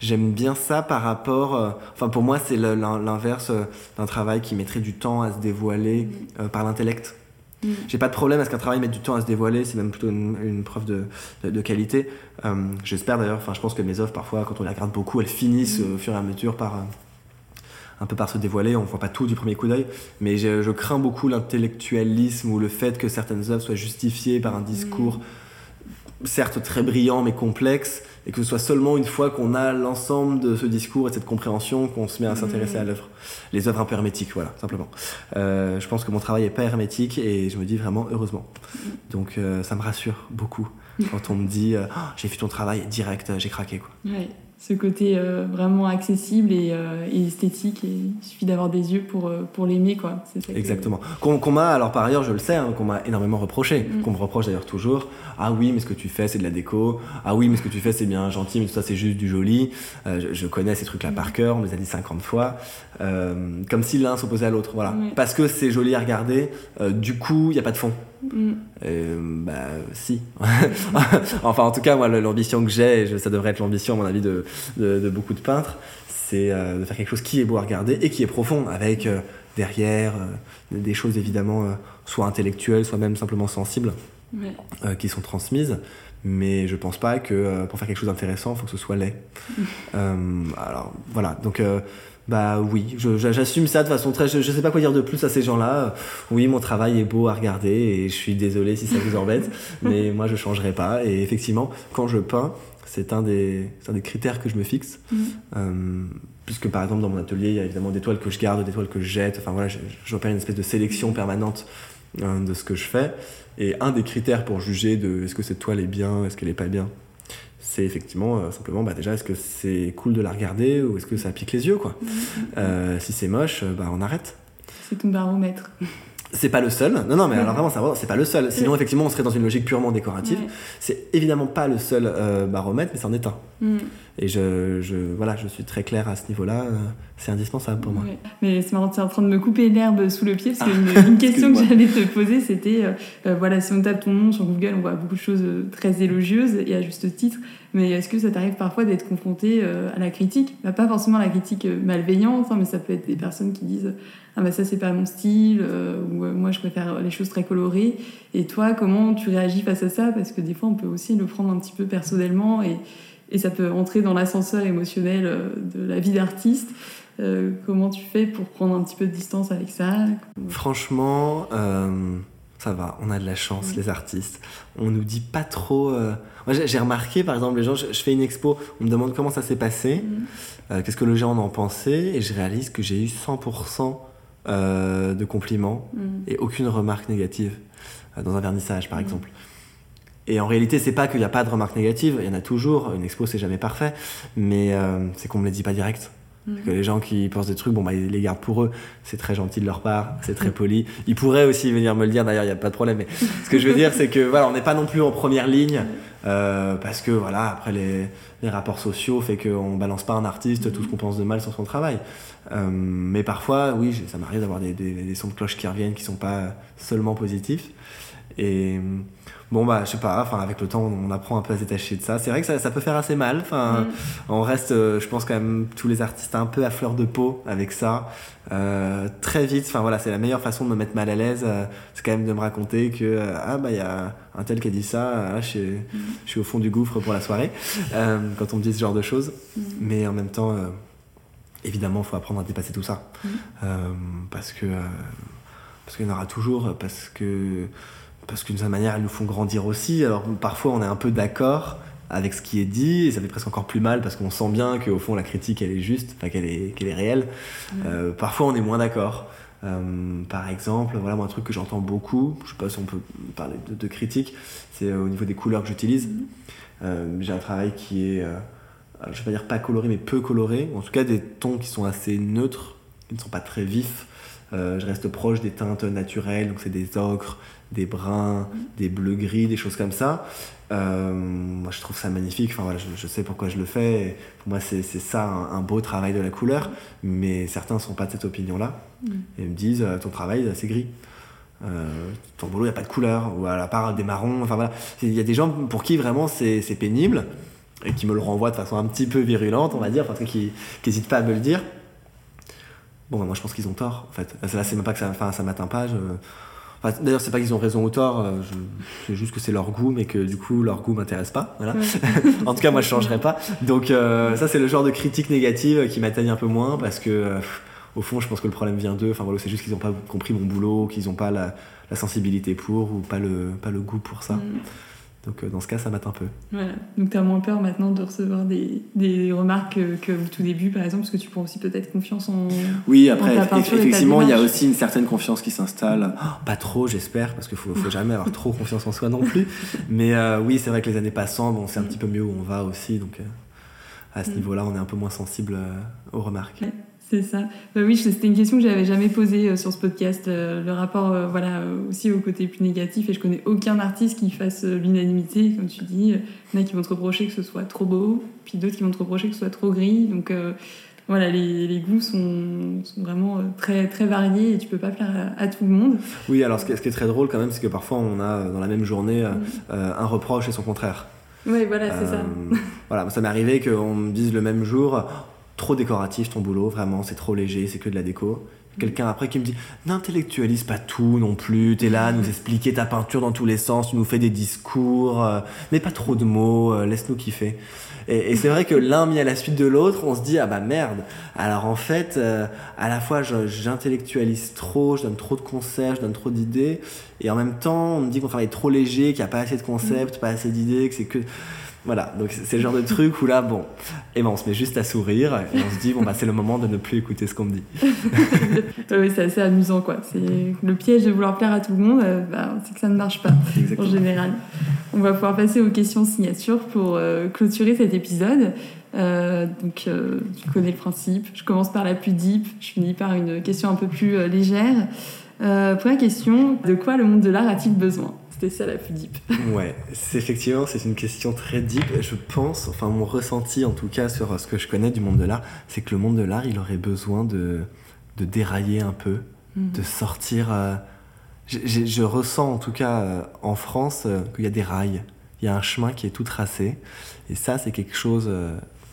J'aime bien ça par rapport. enfin, pour moi, c'est l'inverse d'un travail qui mettrait du temps à se dévoiler mm. par l'intellect. Mm. J'ai pas de problème à ce qu'un travail mette du temps à se dévoiler, c'est même plutôt une, preuve de, de, qualité. Euh, j'espère d'ailleurs, enfin je pense que mes œuvres parfois, quand on les regarde beaucoup, elles finissent mm. au fur et à mesure par euh, un peu par se dévoiler. On voit pas tout du premier coup d'œil, mais je, crains beaucoup l'intellectualisme ou le fait que certaines œuvres soient justifiées par un discours certes très brillant mais complexe et que ce soit seulement une fois qu'on a l'ensemble de ce discours et de cette compréhension qu'on se met à s'intéresser à l'œuvre. Les œuvres un peu hermétiques, voilà, simplement. Euh, je pense que mon travail n'est pas hermétique et je me dis vraiment heureusement. Donc euh, ça me rassure beaucoup quand on me dit euh, oh, j'ai vu ton travail direct, j'ai craqué. Quoi. Ouais ce côté euh, vraiment accessible euh, et, esthétique. Et il suffit d'avoir des yeux pour, euh, pour l'aimer. quoi. Exactement. Qu'on m'a, alors par ailleurs, je le sais, hein, qu'on m'a énormément reproché. Mm. Qu'on me reproche d'ailleurs toujours. Ah oui, mais ce que tu fais, c'est de la déco. Ah oui, mais ce que tu fais, c'est bien gentil, mais tout ça, c'est juste du joli. Je, connais ces trucs-là par mm. cœur, on me les a dit 50 fois. comme si l'un s'opposait à l'autre. Voilà. Parce que c'est joli à regarder, du coup, il n'y a pas de fond. Mm. bah si. enfin en tout cas moi l'ambition que j'ai, ça devrait être l'ambition à mon avis de, de, beaucoup de peintres, c'est euh, de faire quelque chose qui est beau à regarder et qui est profond, avec euh, derrière euh, des choses évidemment soit intellectuelles, soit même simplement sensibles, qui sont transmises. Mais je pense pas que pour faire quelque chose d'intéressant, il faut que ce soit laid. Mm. alors voilà, donc bah oui, j'assume ça de façon très. Je, ne sais pas quoi dire de plus à ces gens-là. Oui, mon travail est beau à regarder et je suis désolé si ça vous embête, mais moi je changerai pas. Et effectivement, quand je peins, c'est un des, un des critères que je me fixe. Mm. Euh, puisque par exemple dans mon atelier, il y a évidemment des toiles que je garde, des toiles que je jette. Enfin voilà, j'opère une espèce de sélection permanente euh, de ce que je fais. Et un des critères pour juger de est-ce que cette toile est bien, est-ce qu'elle est pas bien, c'est effectivement euh, simplement bah, déjà est-ce que c'est cool de la regarder ou est-ce que ça pique les yeux quoi. Euh, si c'est moche, bah, on arrête. C'est ton baromètre. C'est pas le seul. Non, non, mais alors vraiment, c'est pas le seul. Sinon, effectivement, on serait dans une logique purement décorative. C'est évidemment pas le seul euh, baromètre, mais c'en est un. Mm. Et je, je, voilà, je suis très clair à ce niveau-là. Euh, c'est indispensable pour moi. Mais c'est marrant, tu es en train de me couper l'herbe sous le pied, parce qu'une une question que j'allais te poser, c'était euh, voilà, si on tape ton nom sur Google, on voit beaucoup de choses très élogieuses, et à juste titre. Mais est-ce que ça t'arrive parfois d'être confronté à la critique? Bah, Pas forcément à la critique malveillante, hein, mais ça peut être des personnes qui disent ah bah ça c'est pas mon style euh, ou euh, moi je préfère les choses très colorées et toi comment tu réagis face à ça? Parce que des fois on peut aussi le prendre un petit peu personnellement et, et ça peut entrer dans l'ascenseur émotionnel euh, de la vie d'artiste. Comment tu fais pour prendre un petit peu de distance avec ça? Franchement ça va, on a de la chance, les artistes. On nous dit pas trop. Moi, j'ai remarqué, par exemple, les gens, je, fais une expo, on me demande comment ça s'est passé, mm. qu'est-ce que les gens en pensé, et je réalise que j'ai eu 100% euh, de compliments mm. et aucune remarque négative euh, dans un vernissage, par mm. exemple. Et en réalité, c'est pas qu'il n'y a pas de remarques négatives, il y en a toujours. Une expo, c'est jamais parfait, mais euh, c'est qu'on me les dit pas direct. Mm. Que les gens qui pensent des trucs, bon, bah, ils les gardent pour eux. C'est très gentil de leur part, c'est très poli. Ils pourraient aussi venir me le dire, d'ailleurs, il n'y a pas de problème. Mais ce que je veux dire, c'est que voilà, on n'est pas non plus en première ligne, parce que voilà, après les, les rapports sociaux fait qu'on balance pas un artiste tout ce qu'on pense de mal sur son travail. Euh, mais parfois, oui, ça m'arrive d'avoir des, des, sons de cloche qui reviennent qui sont pas seulement positifs. Et bon, bah, je sais pas, enfin, avec le temps, on apprend un peu à se détacher de ça. C'est vrai que ça, ça, peut faire assez mal. Enfin, mm. on reste, euh, je pense, quand même, tous les artistes un peu à fleur de peau avec ça. Euh, très vite, enfin voilà, c'est la meilleure façon de me mettre mal à l'aise. c'est quand même de me raconter que, ah, bah, il y a un tel qui a dit ça, je, mm. je, suis au fond du gouffre pour la soirée, quand on me dit ce genre de choses. Mm. Mais en même temps, évidemment, il faut apprendre à dépasser tout ça. Euh, parce que euh, parce qu'il y en aura toujours, parce que parce qu'une certaine manière, elles nous font grandir aussi. Alors parfois, on est un peu d'accord avec ce qui est dit, et ça fait presque encore plus mal parce qu'on sent bien qu'au fond, la critique, elle est juste, enfin, qu'elle est, qu'elle est réelle. Mmh. Euh, parfois, on est moins d'accord. par exemple, voilà moi, un truc que j'entends beaucoup, je sais pas si on peut parler de, critique, c'est au niveau des couleurs que j'utilise. Mmh. J'ai un travail qui est je vais pas dire pas coloré, mais peu coloré. En tout cas, des tons qui sont assez neutres, qui ne sont pas très vifs. je reste proche des teintes naturelles, donc c'est des ocres, des bruns, des bleus gris, des choses comme ça. moi, je trouve ça magnifique. Enfin, voilà, je, sais pourquoi je le fais. pour moi, c'est ça un, beau travail de la couleur. Mais certains ne sont pas de cette opinion-là. Et me disent ton travail, c'est gris. Euh, ton boulot, il n'y a pas de couleur, ou à part des marrons. Enfin voilà, il y a des gens pour qui vraiment c'est pénible et qui me le renvoient de façon un petit peu virulente, on va dire, parce qui n'hésitent pas à me le dire. Bon, bah, moi je pense qu'ils ont tort, en fait. Là, c'est même pas que ça, enfin, ça m'atteint pas. Enfin, D'ailleurs, c'est pas qu'ils ont raison ou tort, euh, c'est juste que c'est leur goût, mais que du coup, leur goût m'intéresse pas. Voilà. en tout cas, moi, je changerai pas. Donc, euh, ça, c'est le genre de critique négative qui m'atteigne un peu moins parce que au fond, je pense que le problème vient d'eux. Enfin voilà, c'est juste qu'ils n'ont pas compris mon boulot, qu'ils n'ont pas la, sensibilité pour ou pas le, pas le goût pour ça. Mm. Donc euh, dans ce cas, ça mate un peu. Voilà. Donc tu as moins peur maintenant de recevoir des, des remarques que, au tout début, par exemple, parce que tu prends aussi peut-être confiance en. Oui, après, effectivement, il y a aussi une certaine confiance qui s'installe. Oh, pas trop, j'espère, parce qu'il faut, faut jamais avoir trop confiance en soi non plus. Mais euh, oui, c'est vrai que les années passant, bon, c'est un petit peu mieux où on va aussi. Donc euh, à ce mm. niveau-là, on est un peu moins sensible aux remarques. C'est ça. Bah oui, c'était une question que j'avais jamais posée euh, sur ce podcast. Euh, le rapport, euh, voilà, aussi au côté plus négatif. Et je connais aucun artiste qui fasse l'unanimité, comme tu dis. Il y en a qui vont te reprocher que ce soit trop beau, puis d'autres qui vont te reprocher que ce soit trop gris. Donc voilà, les, les goûts sont, sont, vraiment très, très variés et tu peux pas plaire à, tout le monde. Oui, alors ce qui, est, ce qui, est, très drôle quand même, c'est que parfois on a dans la même journée mm. un reproche et son contraire. Oui, voilà, c'est ça. voilà, ça m'est arrivé qu'on me dise le même jour trop décoratif ton boulot, vraiment, c'est trop léger, c'est que de la déco. Quelqu'un après qui me dit n'intellectualise pas tout non plus, t'es là à nous expliquer ta peinture dans tous les sens, tu nous fais des discours, euh, mais pas trop de mots, euh, laisse-nous kiffer. Et, c'est vrai que l'un mis à la suite de l'autre, on se dit ah bah merde. Alors en fait, euh, à la fois j'intellectualise trop, je donne trop de concepts, je donne trop d'idées, et en même temps on me dit qu'on travaille trop léger, qu'il n'y a pas assez de concepts, pas assez d'idées, que c'est que voilà, donc c'est le genre de truc où là, bon, et ben on se met juste à sourire et on se dit, bon, bah c'est le moment de ne plus écouter ce qu'on me dit. oui, c'est assez amusant, quoi. C'est le piège de vouloir plaire à tout le monde, euh, bah, c'est que ça ne marche pas en général. On va pouvoir passer aux questions signature pour euh, clôturer cet épisode. Euh, donc, tu connais le principe. Je commence par la plus deep, je finis par une question un peu plus légère. première question de quoi le monde de l'art a-t-il besoin? C'était ça la plus deep. ouais, c'est effectivement, c'est une question très deep. Je pense, enfin mon ressenti en tout cas sur ce que je connais du monde de l'art, c'est que le monde de l'art, il aurait besoin de, de dérailler un peu, mhm. de sortir. Euh, je ressens en tout cas euh, en France euh, qu'il y a des rails, il y a un chemin qui est tout tracé. Et ça, c'est quelque chose.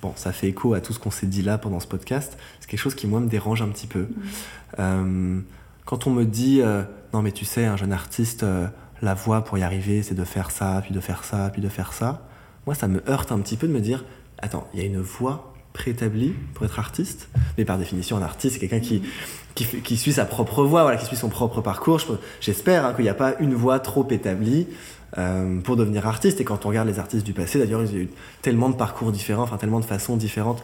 bon, ça fait écho à tout ce qu'on s'est dit là pendant ce podcast. C'est quelque chose qui, moi, me dérange un petit peu. Mhm. quand on me dit, non, mais tu sais, un jeune artiste la voie pour y arriver, c'est de faire ça, puis de faire ça, puis de faire ça. Moi, ça me heurte un petit peu de me dire, attends, il y a une voie préétablie pour être artiste, mais par définition, un artiste, c'est quelqu'un qui, qui, suit sa propre voie, voilà, qui suit son propre parcours. J'espère hein, qu'il n'y a pas une voie trop établie euh, pour devenir artiste. Et quand on regarde les artistes du passé, d'ailleurs, il y a eu tellement de parcours différents, enfin tellement de façons différentes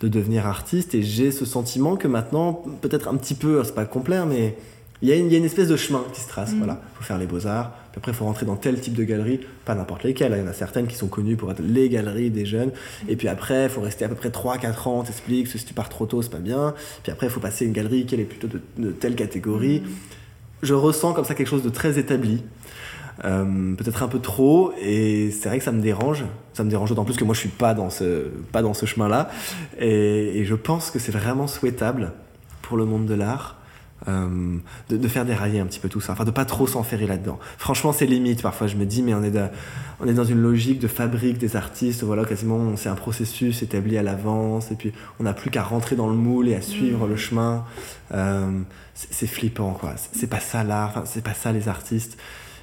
de devenir artiste. Et j'ai ce sentiment que maintenant, peut-être un petit peu, c'est pas complet, mais il y, a une, espèce de chemin qui se trace. Mm. Voilà, faut faire les beaux-arts. Puis après, il faut rentrer dans tel type de galerie, pas n'importe lesquelles. Il y en a certaines qui sont connues pour être les galeries des jeunes. Et puis après, il faut rester à peu près 3-4 ans. T'expliques, si tu pars trop tôt, c'est pas bien. Puis après, il faut passer une galerie qui est plutôt de, telle catégorie. Je ressens comme ça quelque chose de très établi. Euh, peut-être un peu trop et c'est vrai que ça me dérange ça me dérange d'autant plus que moi je suis pas dans ce pas dans ce chemin là et je pense que c'est vraiment souhaitable pour le monde de l'art euh, de, faire dérailler un petit peu tout ça, enfin de pas trop s'enferrer là-dedans. Franchement, c'est limite. Parfois, je me dis, mais on est, on est dans une logique de fabrique des artistes. Voilà, quasiment, c'est un processus établi à l'avance, et puis on n'a plus qu'à rentrer dans le moule et à suivre mmh. le chemin. Euh, c'est flippant, quoi. C'est pas ça l'art, enfin, c'est pas ça les artistes.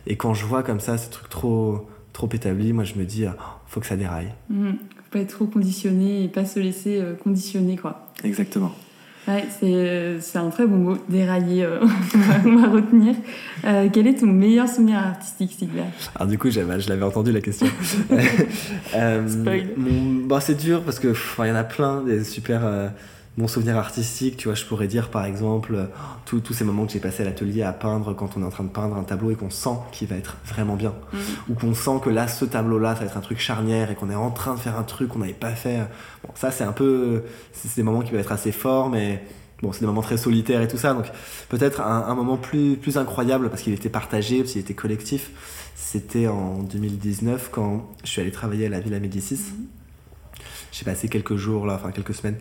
Et quand je vois comme ça ces trucs trop, trop établis, moi, je me dis, ah, faut que ça déraille. Mmh. Faut pas être trop conditionné et pas se laisser euh, conditionner, quoi. Exactement. Ouais, c'est un très bon mot, dérailler, euh, on, va, retenir. Euh, quel est ton meilleur souvenir artistique, Sylvia? Alors du coup, je l'avais entendu la question. euh, bon, c'est dur parce que il y en a plein, des super euh, mon souvenir artistique, tu vois, je pourrais dire par exemple tous ces moments que j'ai passé à l'atelier à peindre quand on est en train de peindre un tableau et qu'on sent qu'il va être vraiment bien. Mm. Ou qu'on sent que là, ce tableau-là, ça va être un truc charnière et qu'on est en train de faire un truc qu'on n'avait pas fait. Bon, ça, c'est un peu. C'est des moments qui peuvent être assez forts, mais bon, c'est des moments très solitaires et tout ça, donc peut-être un, moment plus, plus incroyable parce qu'il était partagé, parce qu'il était collectif. C'était en 2019 quand je suis allé travailler à la Villa Médicis. Mhm. J'ai passé quelques jours là, enfin quelques semaines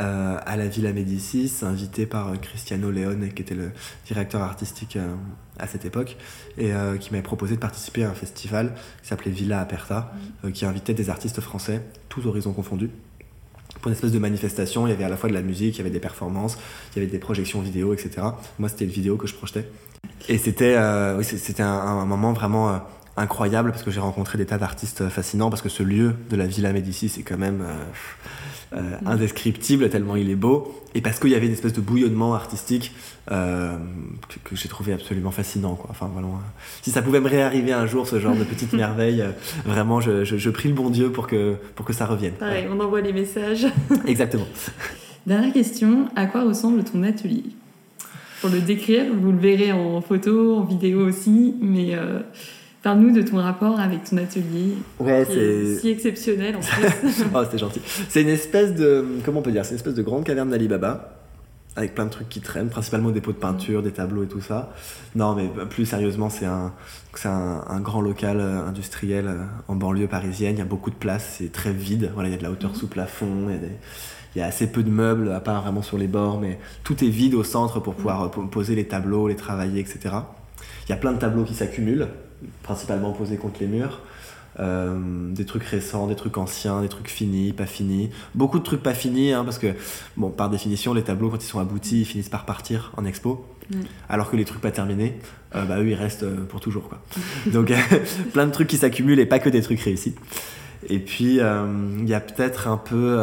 euh, à la Villa Médicis, invité par euh, Cristiano Leone, qui était le directeur artistique euh, à cette époque, et qui m'avait proposé de participer à un festival qui s'appelait Villa Aperta, mhm. qui invitait des artistes français, tous horizons confondus pour une espèce de manifestation. Il y avait à la fois de la musique, il y avait des performances, il y avait des projections vidéo, etc. Moi, c'était une vidéo que je projetais. Et c'était c'était un, moment vraiment incroyable parce que j'ai rencontré des tas d'artistes fascinants parce que ce lieu de la Villa Médicis c'est quand même euh, mm. indescriptible tellement il est beau et parce qu'il y avait une espèce de bouillonnement artistique que, j'ai trouvé absolument fascinant quoi. Enfin voilà, si ça pouvait me réarriver un jour ce genre de petite merveille, vraiment je, je, prie le bon Dieu pour que pour que ça revienne. Pareil, on envoie les messages. Exactement. Dernière question, à quoi ressemble ton atelier? Pour le décrire. Vous le verrez en photo, en vidéo aussi. Mais euh, parle-nous de ton rapport avec ton atelier. Ouais, c'est si exceptionnel en fait. oh, c'est gentil. C'est une espèce de. Comment on peut dire C'est une espèce de grande caverne d'Alibaba. Avec plein de trucs qui traînent, principalement des pots de peinture, des tableaux et tout ça. Non, mais plus sérieusement, c'est un, un, un, grand local euh, industriel euh, en banlieue parisienne. Il y a beaucoup de place, c'est très vide. Voilà, il y a de la hauteur mhm. sous plafond, il y a des, il y a assez peu de meubles, à part vraiment sur les bords, mais tout est vide au centre pour pouvoir euh, poser les tableaux, les travailler, etc. Il y a plein de tableaux qui s'accumulent, principalement posés contre les murs. Euh, des trucs récents, des trucs anciens, des trucs finis, pas finis. Beaucoup de trucs pas finis, hein, parce que, bon, par définition, les tableaux, quand ils sont aboutis, ils finissent par partir en expo. Alors que les trucs pas terminés, euh, bah, eux, ils restent pour toujours. Quoi. Donc, plein de trucs qui s'accumulent et pas que des trucs réussis. Et puis, il y a peut-être un peu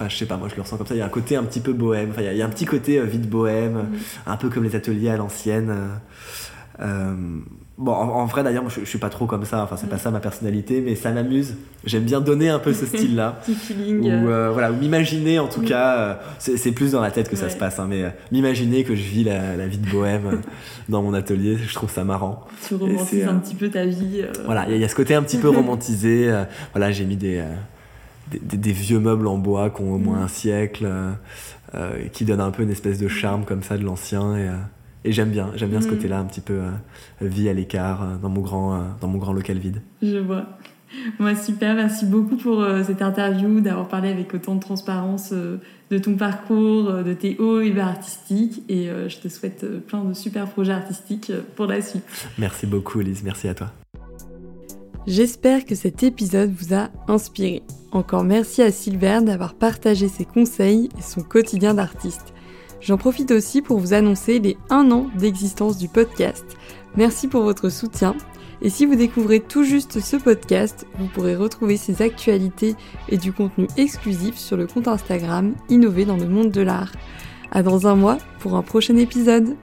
Enfin, je sais pas, moi je le ressens comme ça. Il y a un côté un petit peu bohème. Enfin, il y a, un petit côté euh, vide bohème, un peu comme les ateliers à l'ancienne. Euh, euh, bon, en, vrai d'ailleurs, moi je, suis pas trop comme ça. Enfin, c'est pas mm. ça ma personnalité, mais ça m'amuse. J'aime bien donner un peu ce style-là. Petit feeling. Ou voilà, ou m'imaginer en tout mm. cas. c'est plus dans la tête que ça se passe, hein, mais m'imaginer que je vis la, vie de bohème dans mon atelier, je trouve ça marrant. Tu romantises un petit peu ta vie. Voilà, il y, y, a ce côté un petit peu romantisé. voilà, j'ai mis des des, vieux meubles en bois qui ont au moins mm. un siècle, euh, euh, qui donnent un peu une espèce de charme comme ça de l'ancien. Et, euh, et j'aime bien, j'aime bien ce mm. côté-là, un petit peu vie à l'écart dans, mon grand, dans mon grand local vide. Je vois. Moi, super, merci beaucoup pour cette interview, d'avoir parlé avec autant de transparence de ton parcours, de tes hauts et bas artistiques. Et je te souhaite plein de super projets artistiques pour la suite. Merci beaucoup, Elise. Merci à toi. J'espère que cet épisode vous a inspiré. Encore merci à Silver d'avoir partagé ses conseils et son quotidien d'artiste. J'en profite aussi pour vous annoncer les 1 an d'existence du podcast. Merci pour votre soutien. Et si vous découvrez tout juste ce podcast, vous pourrez retrouver ses actualités et du contenu exclusif sur le compte Instagram Innover dans le monde de l'art. À dans un mois pour un prochain épisode.